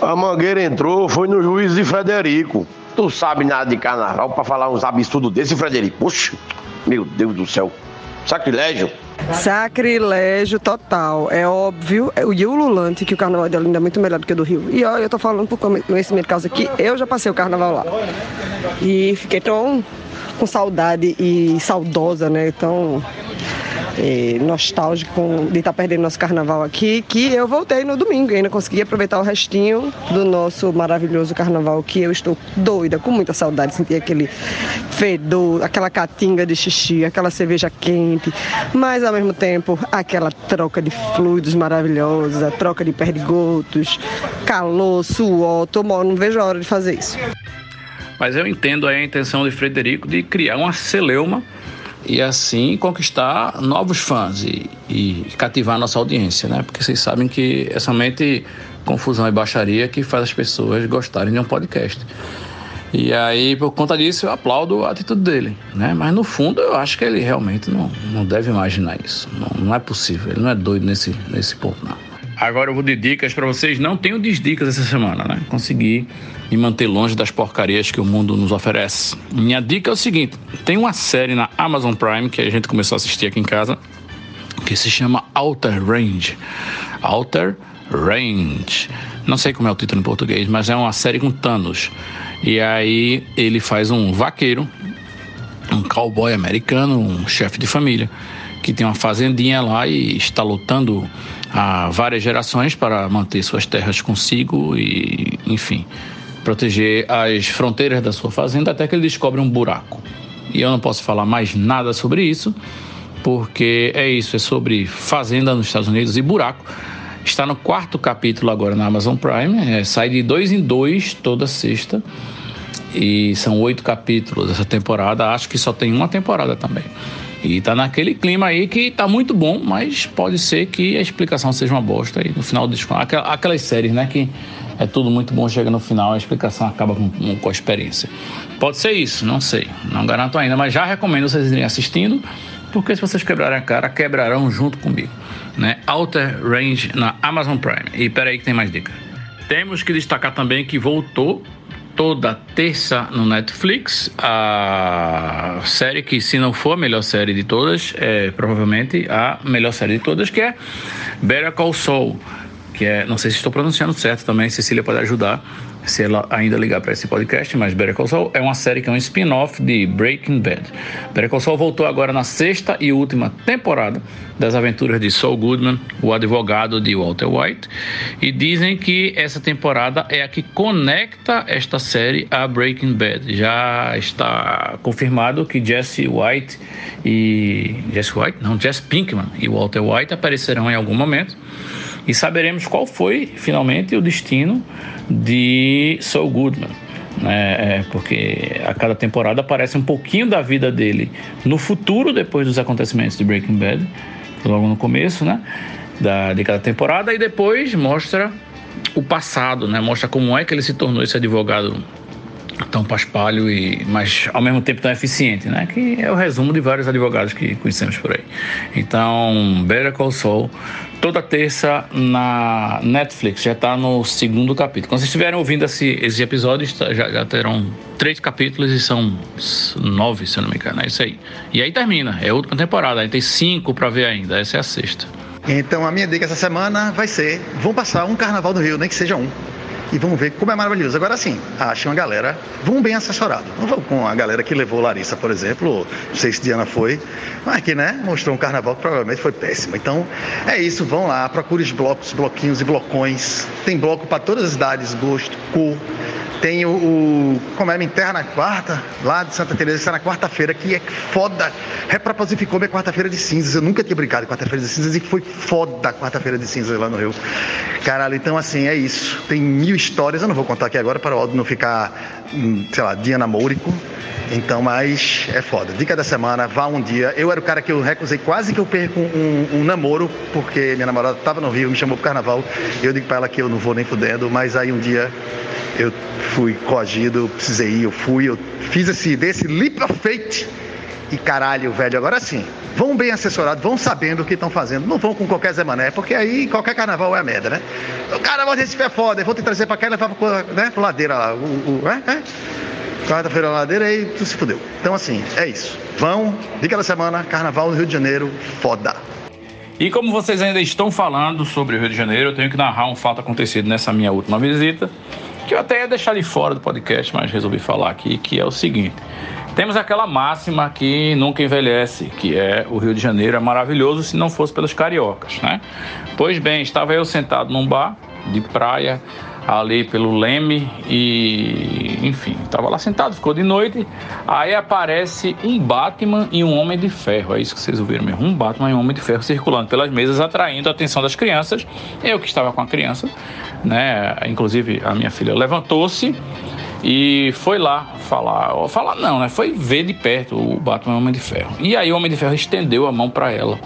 A Mangueira entrou, foi no juiz de Frederico. Tu sabe nada de carnaval pra falar uns absurdos desse, Frederico? Poxa, meu Deus do céu. Sacrilégio. Sacrilégio total. É óbvio, é o Lulante que o carnaval de Olinda é muito melhor do que o do Rio. E olha, eu tô falando por conhecimento de causa que eu já passei o carnaval lá. E fiquei tão com saudade e saudosa, né? Tão é, nostálgico de estar tá perdendo nosso carnaval aqui, que eu voltei no domingo e ainda consegui aproveitar o restinho do nosso maravilhoso carnaval, que eu estou doida, com muita saudade, sentir aquele fedor, aquela catinga de xixi, aquela cerveja quente, mas ao mesmo tempo aquela troca de fluidos maravilhosos, a troca de perdigotos, calor, suor, mal, não vejo a hora de fazer isso. Mas eu entendo a intenção de Frederico de criar uma celeuma e assim conquistar novos fãs e, e cativar nossa audiência, né? Porque vocês sabem que é somente confusão e baixaria que faz as pessoas gostarem de um podcast. E aí, por conta disso, eu aplaudo a atitude dele, né? Mas no fundo, eu acho que ele realmente não, não deve imaginar isso. Não, não é possível, ele não é doido nesse, nesse ponto, não. Agora eu vou de dicas para vocês. Não tenho desdicas essa semana, né? Consegui me manter longe das porcarias que o mundo nos oferece. Minha dica é o seguinte: tem uma série na Amazon Prime que a gente começou a assistir aqui em casa que se chama Outer Range. Outer Range. Não sei como é o título em português, mas é uma série com Thanos. E aí ele faz um vaqueiro, um cowboy americano, um chefe de família, que tem uma fazendinha lá e está lutando há várias gerações para manter suas terras consigo e, enfim, proteger as fronteiras da sua fazenda até que ele descobre um buraco. E eu não posso falar mais nada sobre isso, porque é isso, é sobre fazenda nos Estados Unidos e buraco. Está no quarto capítulo agora na Amazon Prime, é, sai de dois em dois toda sexta. E são oito capítulos essa temporada, acho que só tem uma temporada também. E tá naquele clima aí que tá muito bom, mas pode ser que a explicação seja uma bosta. E no final, aquelas séries, né, que é tudo muito bom, chega no final, a explicação acaba com, com a experiência. Pode ser isso, não sei, não garanto ainda, mas já recomendo vocês irem assistindo, porque se vocês quebrarem a cara, quebrarão junto comigo. Né? Alter Range na Amazon Prime. E peraí que tem mais dica. Temos que destacar também que voltou toda terça no Netflix. A série que se não for a melhor série de todas é provavelmente a melhor série de todas que é Better Call Saul que é, não sei se estou pronunciando certo também, Cecília pode ajudar se ela ainda ligar para esse podcast, mas Better Call Saul é uma série que é um spin-off de Breaking Bad. Better Call Saul voltou agora na sexta e última temporada das aventuras de Saul Goodman, o advogado de Walter White, e dizem que essa temporada é a que conecta esta série a Breaking Bad. Já está confirmado que Jesse White e Jesse White, não, Jesse Pinkman e Walter White aparecerão em algum momento e saberemos qual foi finalmente o destino de Saul Goodman. Né? É, porque a cada temporada aparece um pouquinho da vida dele no futuro, depois dos acontecimentos de Breaking Bad, logo no começo, né? Da, de cada temporada, e depois mostra o passado, né? Mostra como é que ele se tornou esse advogado tão paspalho e mas ao mesmo tempo tão eficiente, né? Que é o resumo de vários advogados que conhecemos por aí. Então, Better Call Saul toda terça na Netflix, já está no segundo capítulo. Quando vocês estiverem ouvindo esse, esses episódios, tá, já, já, terão três capítulos e são nove, se eu não me engano. É isso aí. E aí termina, é a última temporada, aí tem cinco para ver ainda, essa é a sexta. Então a minha dica essa semana vai ser: vão passar um carnaval do Rio, nem que seja um. E vão ver como é maravilhoso. Agora sim, achem uma galera, vão bem assessorados. Não vão com a galera que levou Larissa, por exemplo, não sei se Diana foi, mas que, né, mostrou um carnaval que provavelmente foi péssimo. Então, é isso, vão lá, procure os blocos, bloquinhos e blocões. Tem bloco para todas as idades, gosto, cor. Tem o, o como é, me enterra na quarta, lá de Santa Teresa, está na quarta-feira, que é foda. Reproposificou minha quarta-feira de cinzas. Eu nunca tinha brincado quarta-feira de cinzas e foi foda a quarta-feira de cinzas lá no Rio. Caralho, então assim, é isso. Tem mil histórias, eu não vou contar aqui agora para o áudio não ficar, hum, sei lá, dia namórico. Então, mas é foda. Dica da semana, vá um dia. Eu era o cara que eu recusei, quase que eu perco um, um namoro, porque minha namorada estava no Rio, me chamou pro carnaval. Eu digo para ela que eu não vou nem fudendo, mas aí um dia eu fui coagido, precisei ir, eu fui, eu fiz esse, desse leap of faith. E caralho, velho, agora sim, vão bem assessorados, vão sabendo o que estão fazendo. Não vão com qualquer Zé Mané, porque aí qualquer carnaval é a merda, né? O carnaval desse é foda, vou te trazer pra cá e levar pra, né, ladeira lá. O, o, é, é? Quarta-feira na ladeira e tu se fudeu. Então assim, é isso. Vão, dica da semana, carnaval no Rio de Janeiro, foda. E como vocês ainda estão falando sobre o Rio de Janeiro, eu tenho que narrar um fato acontecido nessa minha última visita, que eu até ia deixar de fora do podcast, mas resolvi falar aqui, que é o seguinte. Temos aquela máxima que nunca envelhece, que é o Rio de Janeiro é maravilhoso se não fosse pelos cariocas, né? Pois bem, estava eu sentado num bar de praia, ali pelo Leme e enfim, estava lá sentado, ficou de noite. Aí aparece um Batman e um Homem de Ferro. É isso que vocês ouviram mesmo, um Batman e um Homem de Ferro circulando pelas mesas, atraindo a atenção das crianças. Eu que estava com a criança, né? Inclusive a minha filha levantou-se e foi lá falar, falar não, né? Foi ver de perto o Batman Homem de Ferro. E aí o Homem de Ferro estendeu a mão para ela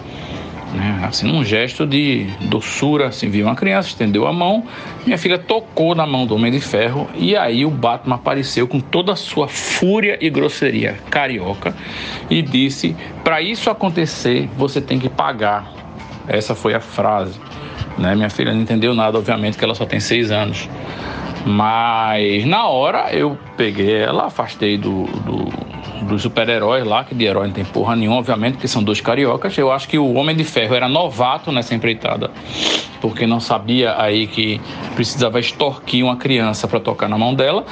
né? Assim, num gesto de doçura, assim, viu uma criança, estendeu a mão, minha filha tocou na mão do Homem de Ferro e aí o Batman apareceu com toda a sua fúria e grosseria carioca e disse: "Para isso acontecer, você tem que pagar". Essa foi a frase. Né? Minha filha não entendeu nada, obviamente, que ela só tem seis anos. Mas na hora eu peguei ela, afastei do, do dos super-heróis lá, que de herói não tem porra nenhuma, obviamente, porque são dois cariocas. Eu acho que o Homem de Ferro era novato nessa empreitada, porque não sabia aí que precisava extorquir uma criança para tocar na mão dela.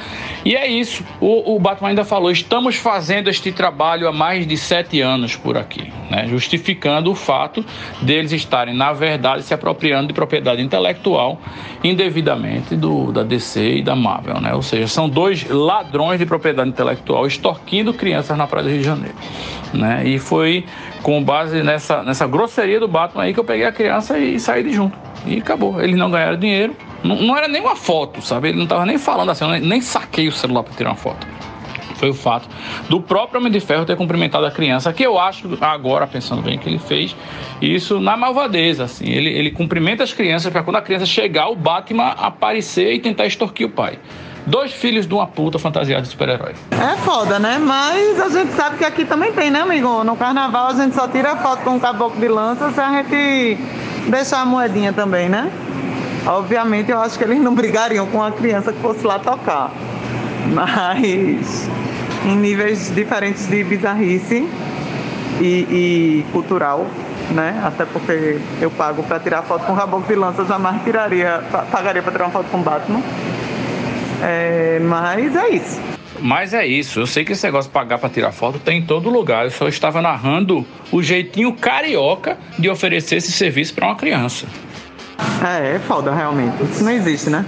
E é isso. O, o, Batman ainda falou: estamos fazendo este trabalho há mais de sete anos por aqui, né? justificando o fato deles estarem, na verdade, se apropriando de propriedade intelectual indevidamente do, da DC e da Marvel. Né? Ou seja, são dois ladrões de propriedade intelectual extorquindo crianças crianças na Praia do Rio de Janeiro. Né? E foi com base nessa, nessa grosseria do Batman aí que eu peguei a criança e saí de junto. E acabou. Eles não ganharam dinheiro. Não, não era nem uma foto, sabe? Ele não estava nem falando assim, eu nem, nem saquei o celular para tirar uma foto foi o fato do próprio Homem de Ferro ter cumprimentado a criança, que eu acho, agora pensando bem, que ele fez isso na malvadeza, assim. Ele, ele cumprimenta as crianças para quando a criança chegar, o Batman aparecer e tentar extorquir o pai. Dois filhos de uma puta fantasiada de super-herói. É foda, né? Mas a gente sabe que aqui também tem, né, amigo? No carnaval a gente só tira foto com um caboclo de lança se a gente deixar a moedinha também, né? Obviamente eu acho que eles não brigariam com uma criança que fosse lá tocar. Mas em níveis diferentes de bizarrice e, e cultural, né? Até porque eu pago para tirar foto com o Raboclo de Lança, jamais tiraria, pagaria para tirar uma foto com Batman. É, mas é isso. Mas é isso, eu sei que esse negócio de pagar para tirar foto tem em todo lugar. Eu só estava narrando o jeitinho carioca de oferecer esse serviço para uma criança. É, é foda realmente. Isso não existe, né?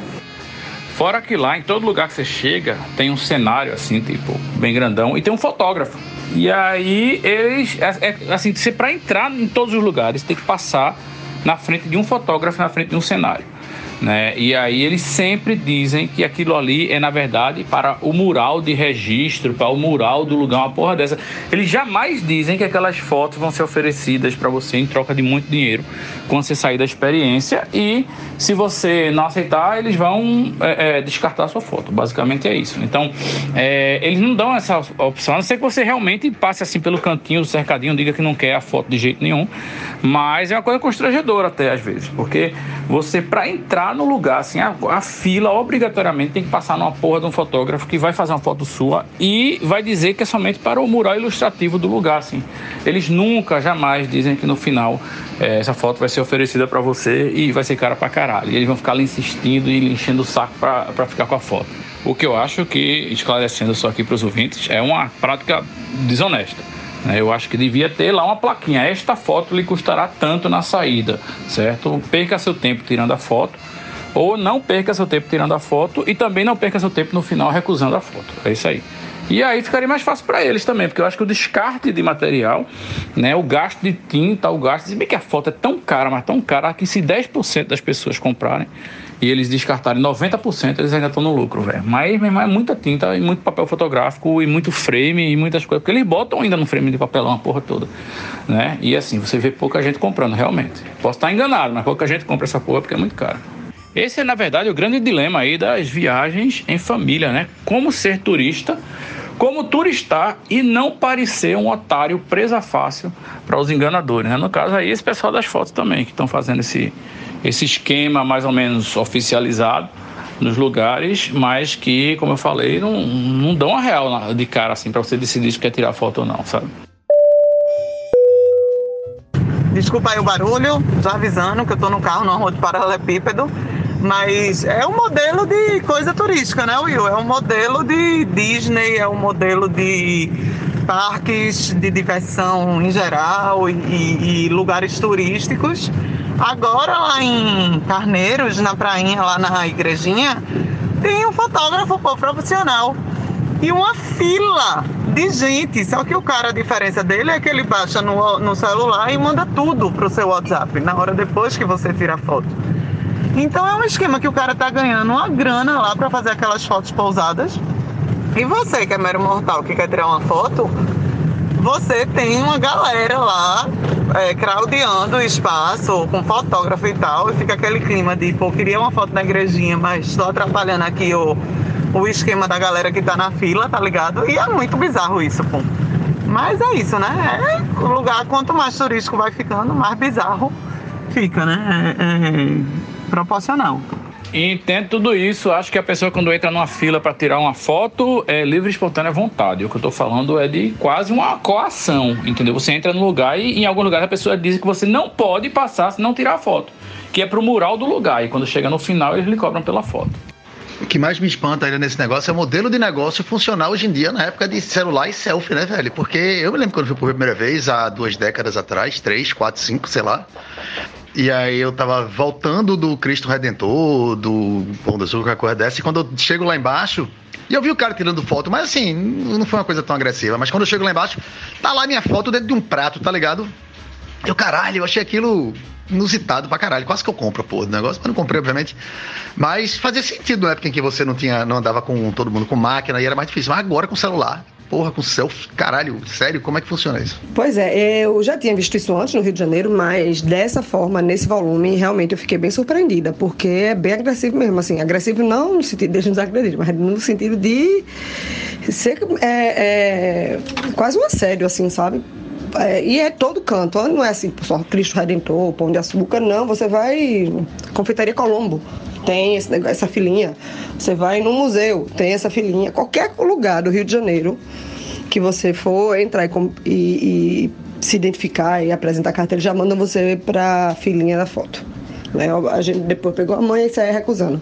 Fora que lá, em todo lugar que você chega, tem um cenário assim, tipo, bem grandão, e tem um fotógrafo. E aí eles, é, é, assim, você para entrar em todos os lugares, tem que passar na frente de um fotógrafo, na frente de um cenário. Né? E aí eles sempre dizem que aquilo ali é, na verdade, para o mural de registro, para o mural do lugar, uma porra dessa. Eles jamais dizem que aquelas fotos vão ser oferecidas para você em troca de muito dinheiro quando você sair da experiência e se você não aceitar, eles vão é, é, descartar a sua foto. Basicamente é isso. Então, é, eles não dão essa opção, a não ser que você realmente passe assim pelo cantinho, cercadinho, diga que não quer a foto de jeito nenhum. Mas é uma coisa constrangedora até às vezes, porque você, para entrar no lugar, assim, a, a, fila obrigatoriamente tem que passar numa porra de um fotógrafo que vai fazer uma foto sua e vai dizer que é somente para o mural ilustrativo do lugar, assim. Eles nunca, jamais dizem que no final é, essa foto vai ser oferecida para você e vai ser cara pra caralho. E eles vão ficar insistindo e enchendo o saco para ficar com a foto. O que eu acho que, esclarecendo só aqui para os ouvintes, é uma prática desonesta. Né? Eu acho que devia ter lá uma plaquinha. Esta foto lhe custará tanto na saída, certo? Perca seu tempo tirando a foto ou não perca seu tempo tirando a foto e também não perca seu tempo no final recusando a foto. É isso aí. E aí ficaria mais fácil para eles também, porque eu acho que o descarte de material, né, o gasto de tinta, o gasto, se bem que a foto é tão cara, mas tão cara que se 10% das pessoas comprarem e eles descartarem 90%, eles ainda estão no lucro, velho. Mas, mas é muita tinta e muito papel fotográfico e muito frame e muitas coisas, porque eles botam ainda no frame de papelão a porra toda, né? E assim, você vê pouca gente comprando, realmente. Posso estar enganado, mas pouca gente compra essa porra porque é muito caro. Esse é, na verdade, o grande dilema aí das viagens em família, né? Como ser turista como turistar e não parecer um otário presa fácil para os enganadores. Né? No caso aí, esse pessoal das fotos também, que estão fazendo esse, esse esquema mais ou menos oficializado nos lugares, mas que, como eu falei, não, não dão a real de cara assim para você decidir se quer tirar foto ou não, sabe? Desculpa aí o barulho, já avisando que eu estou no carro rua de paralelepípedo mas é um modelo de coisa turística, né, Will? É um modelo de Disney, é um modelo de parques de diversão em geral e, e lugares turísticos. Agora lá em Carneiros, na prainha, lá na igrejinha, tem um fotógrafo profissional e uma fila de gente. Só que o cara, a diferença dele é que ele baixa no, no celular e manda tudo pro seu WhatsApp na hora depois que você tira a foto. Então é um esquema que o cara tá ganhando uma grana lá para fazer aquelas fotos pousadas. E você que é mero mortal que quer tirar uma foto, você tem uma galera lá é, craudiando o espaço com fotógrafo e tal, e fica aquele clima de, pô, queria uma foto na igrejinha, mas estou atrapalhando aqui o, o esquema da galera que tá na fila, tá ligado? E é muito bizarro isso, pô. Mas é isso, né? É, o lugar, quanto mais turístico vai ficando, mais bizarro fica, né? É, é proporcional. Entendo tudo isso. Acho que a pessoa, quando entra numa fila para tirar uma foto, é livre e espontânea vontade. O que eu estou falando é de quase uma coação, entendeu? Você entra no lugar e em algum lugar a pessoa diz que você não pode passar se não tirar a foto, que é pro mural do lugar. E quando chega no final, eles lhe cobram pela foto. Que mais me espanta ainda nesse negócio é o modelo de negócio funcionar hoje em dia na época de celular e selfie, né, velho? Porque eu me lembro quando fui por primeira vez, há duas décadas atrás, três, quatro, cinco, sei lá. E aí eu tava voltando do Cristo Redentor, do Pão da Açúcar, coisa dessa, e quando eu chego lá embaixo, e eu vi o cara tirando foto, mas assim, não foi uma coisa tão agressiva. Mas quando eu chego lá embaixo, tá lá minha foto dentro de um prato, tá ligado? Eu, caralho, eu achei aquilo inusitado pra caralho. Quase que eu compro, pô, do negócio, mas não comprei, obviamente. Mas fazia sentido na época em que você não tinha, não andava com todo mundo com máquina e era mais difícil. Mas agora com celular, porra, com selfie. Caralho, sério, como é que funciona isso? Pois é, eu já tinha visto isso antes no Rio de Janeiro, mas dessa forma, nesse volume, realmente eu fiquei bem surpreendida, porque é bem agressivo mesmo, assim, agressivo não no sentido de desacreditar, mas no sentido de ser é, é, quase um assédio, assim, sabe? É, e é todo canto, não é assim, só Cristo Redentor, Pão de Açúcar, não, você vai Confeitaria Colombo, tem esse, essa filinha. Você vai no museu, tem essa filinha. Qualquer lugar do Rio de Janeiro que você for entrar e, e, e se identificar e apresentar a carteira, já manda você para a filinha da foto. Né? A gente depois pegou a mãe e saiu recusando.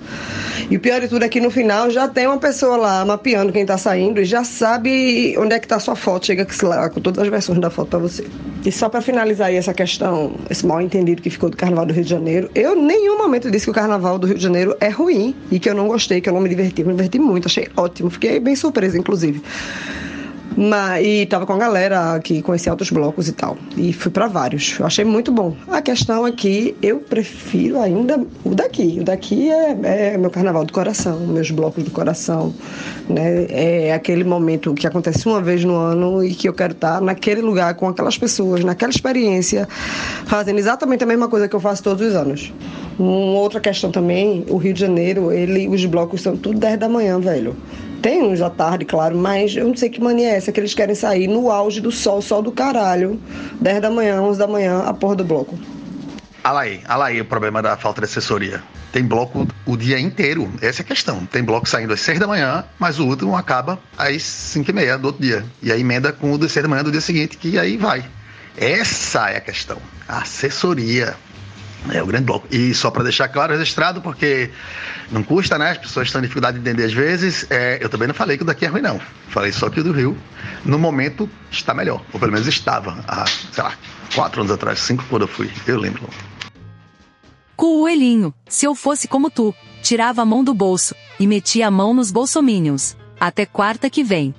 E o pior de tudo é que no final já tem uma pessoa lá mapeando quem está saindo e já sabe onde é que está sua foto. Chega lá com todas as versões da foto para você. E só para finalizar aí essa questão, esse mal entendido que ficou do Carnaval do Rio de Janeiro, eu em nenhum momento disse que o Carnaval do Rio de Janeiro é ruim e que eu não gostei, que eu não me diverti. Eu me diverti muito, achei ótimo. Fiquei bem surpresa, inclusive. Mas, e tava com a galera que conhecia outros blocos e tal. E fui para vários. Eu achei muito bom. A questão é que eu prefiro ainda o daqui. O daqui é, é meu carnaval do coração, meus blocos do coração. Né? É aquele momento que acontece uma vez no ano e que eu quero estar naquele lugar com aquelas pessoas, naquela experiência, fazendo exatamente a mesma coisa que eu faço todos os anos. Uma outra questão também, o Rio de Janeiro, ele, os blocos são tudo 10 da manhã, velho. Tem uns à tarde, claro, mas eu não sei que mania é essa que eles querem sair no auge do sol, sol do caralho, 10 da manhã, 11 da manhã, a porra do bloco. Olha aí, olha aí o problema da falta de assessoria. Tem bloco o dia inteiro, essa é a questão. Tem bloco saindo às 6 da manhã, mas o último acaba às 5 e meia do outro dia. E aí emenda com o das 6 da manhã do dia seguinte, que aí vai. Essa é a questão. A assessoria. É o grande bloco. E só para deixar claro, registrado, porque não custa, né? As pessoas estão dificuldade de entender às vezes. É, eu também não falei que o daqui é ruim, não. Falei só que o do Rio, no momento, está melhor. Ou pelo menos estava, há, sei lá, quatro anos atrás, cinco quando eu fui. Eu lembro. Coelhinho, se eu fosse como tu, tirava a mão do bolso e metia a mão nos bolsominions. Até quarta que vem.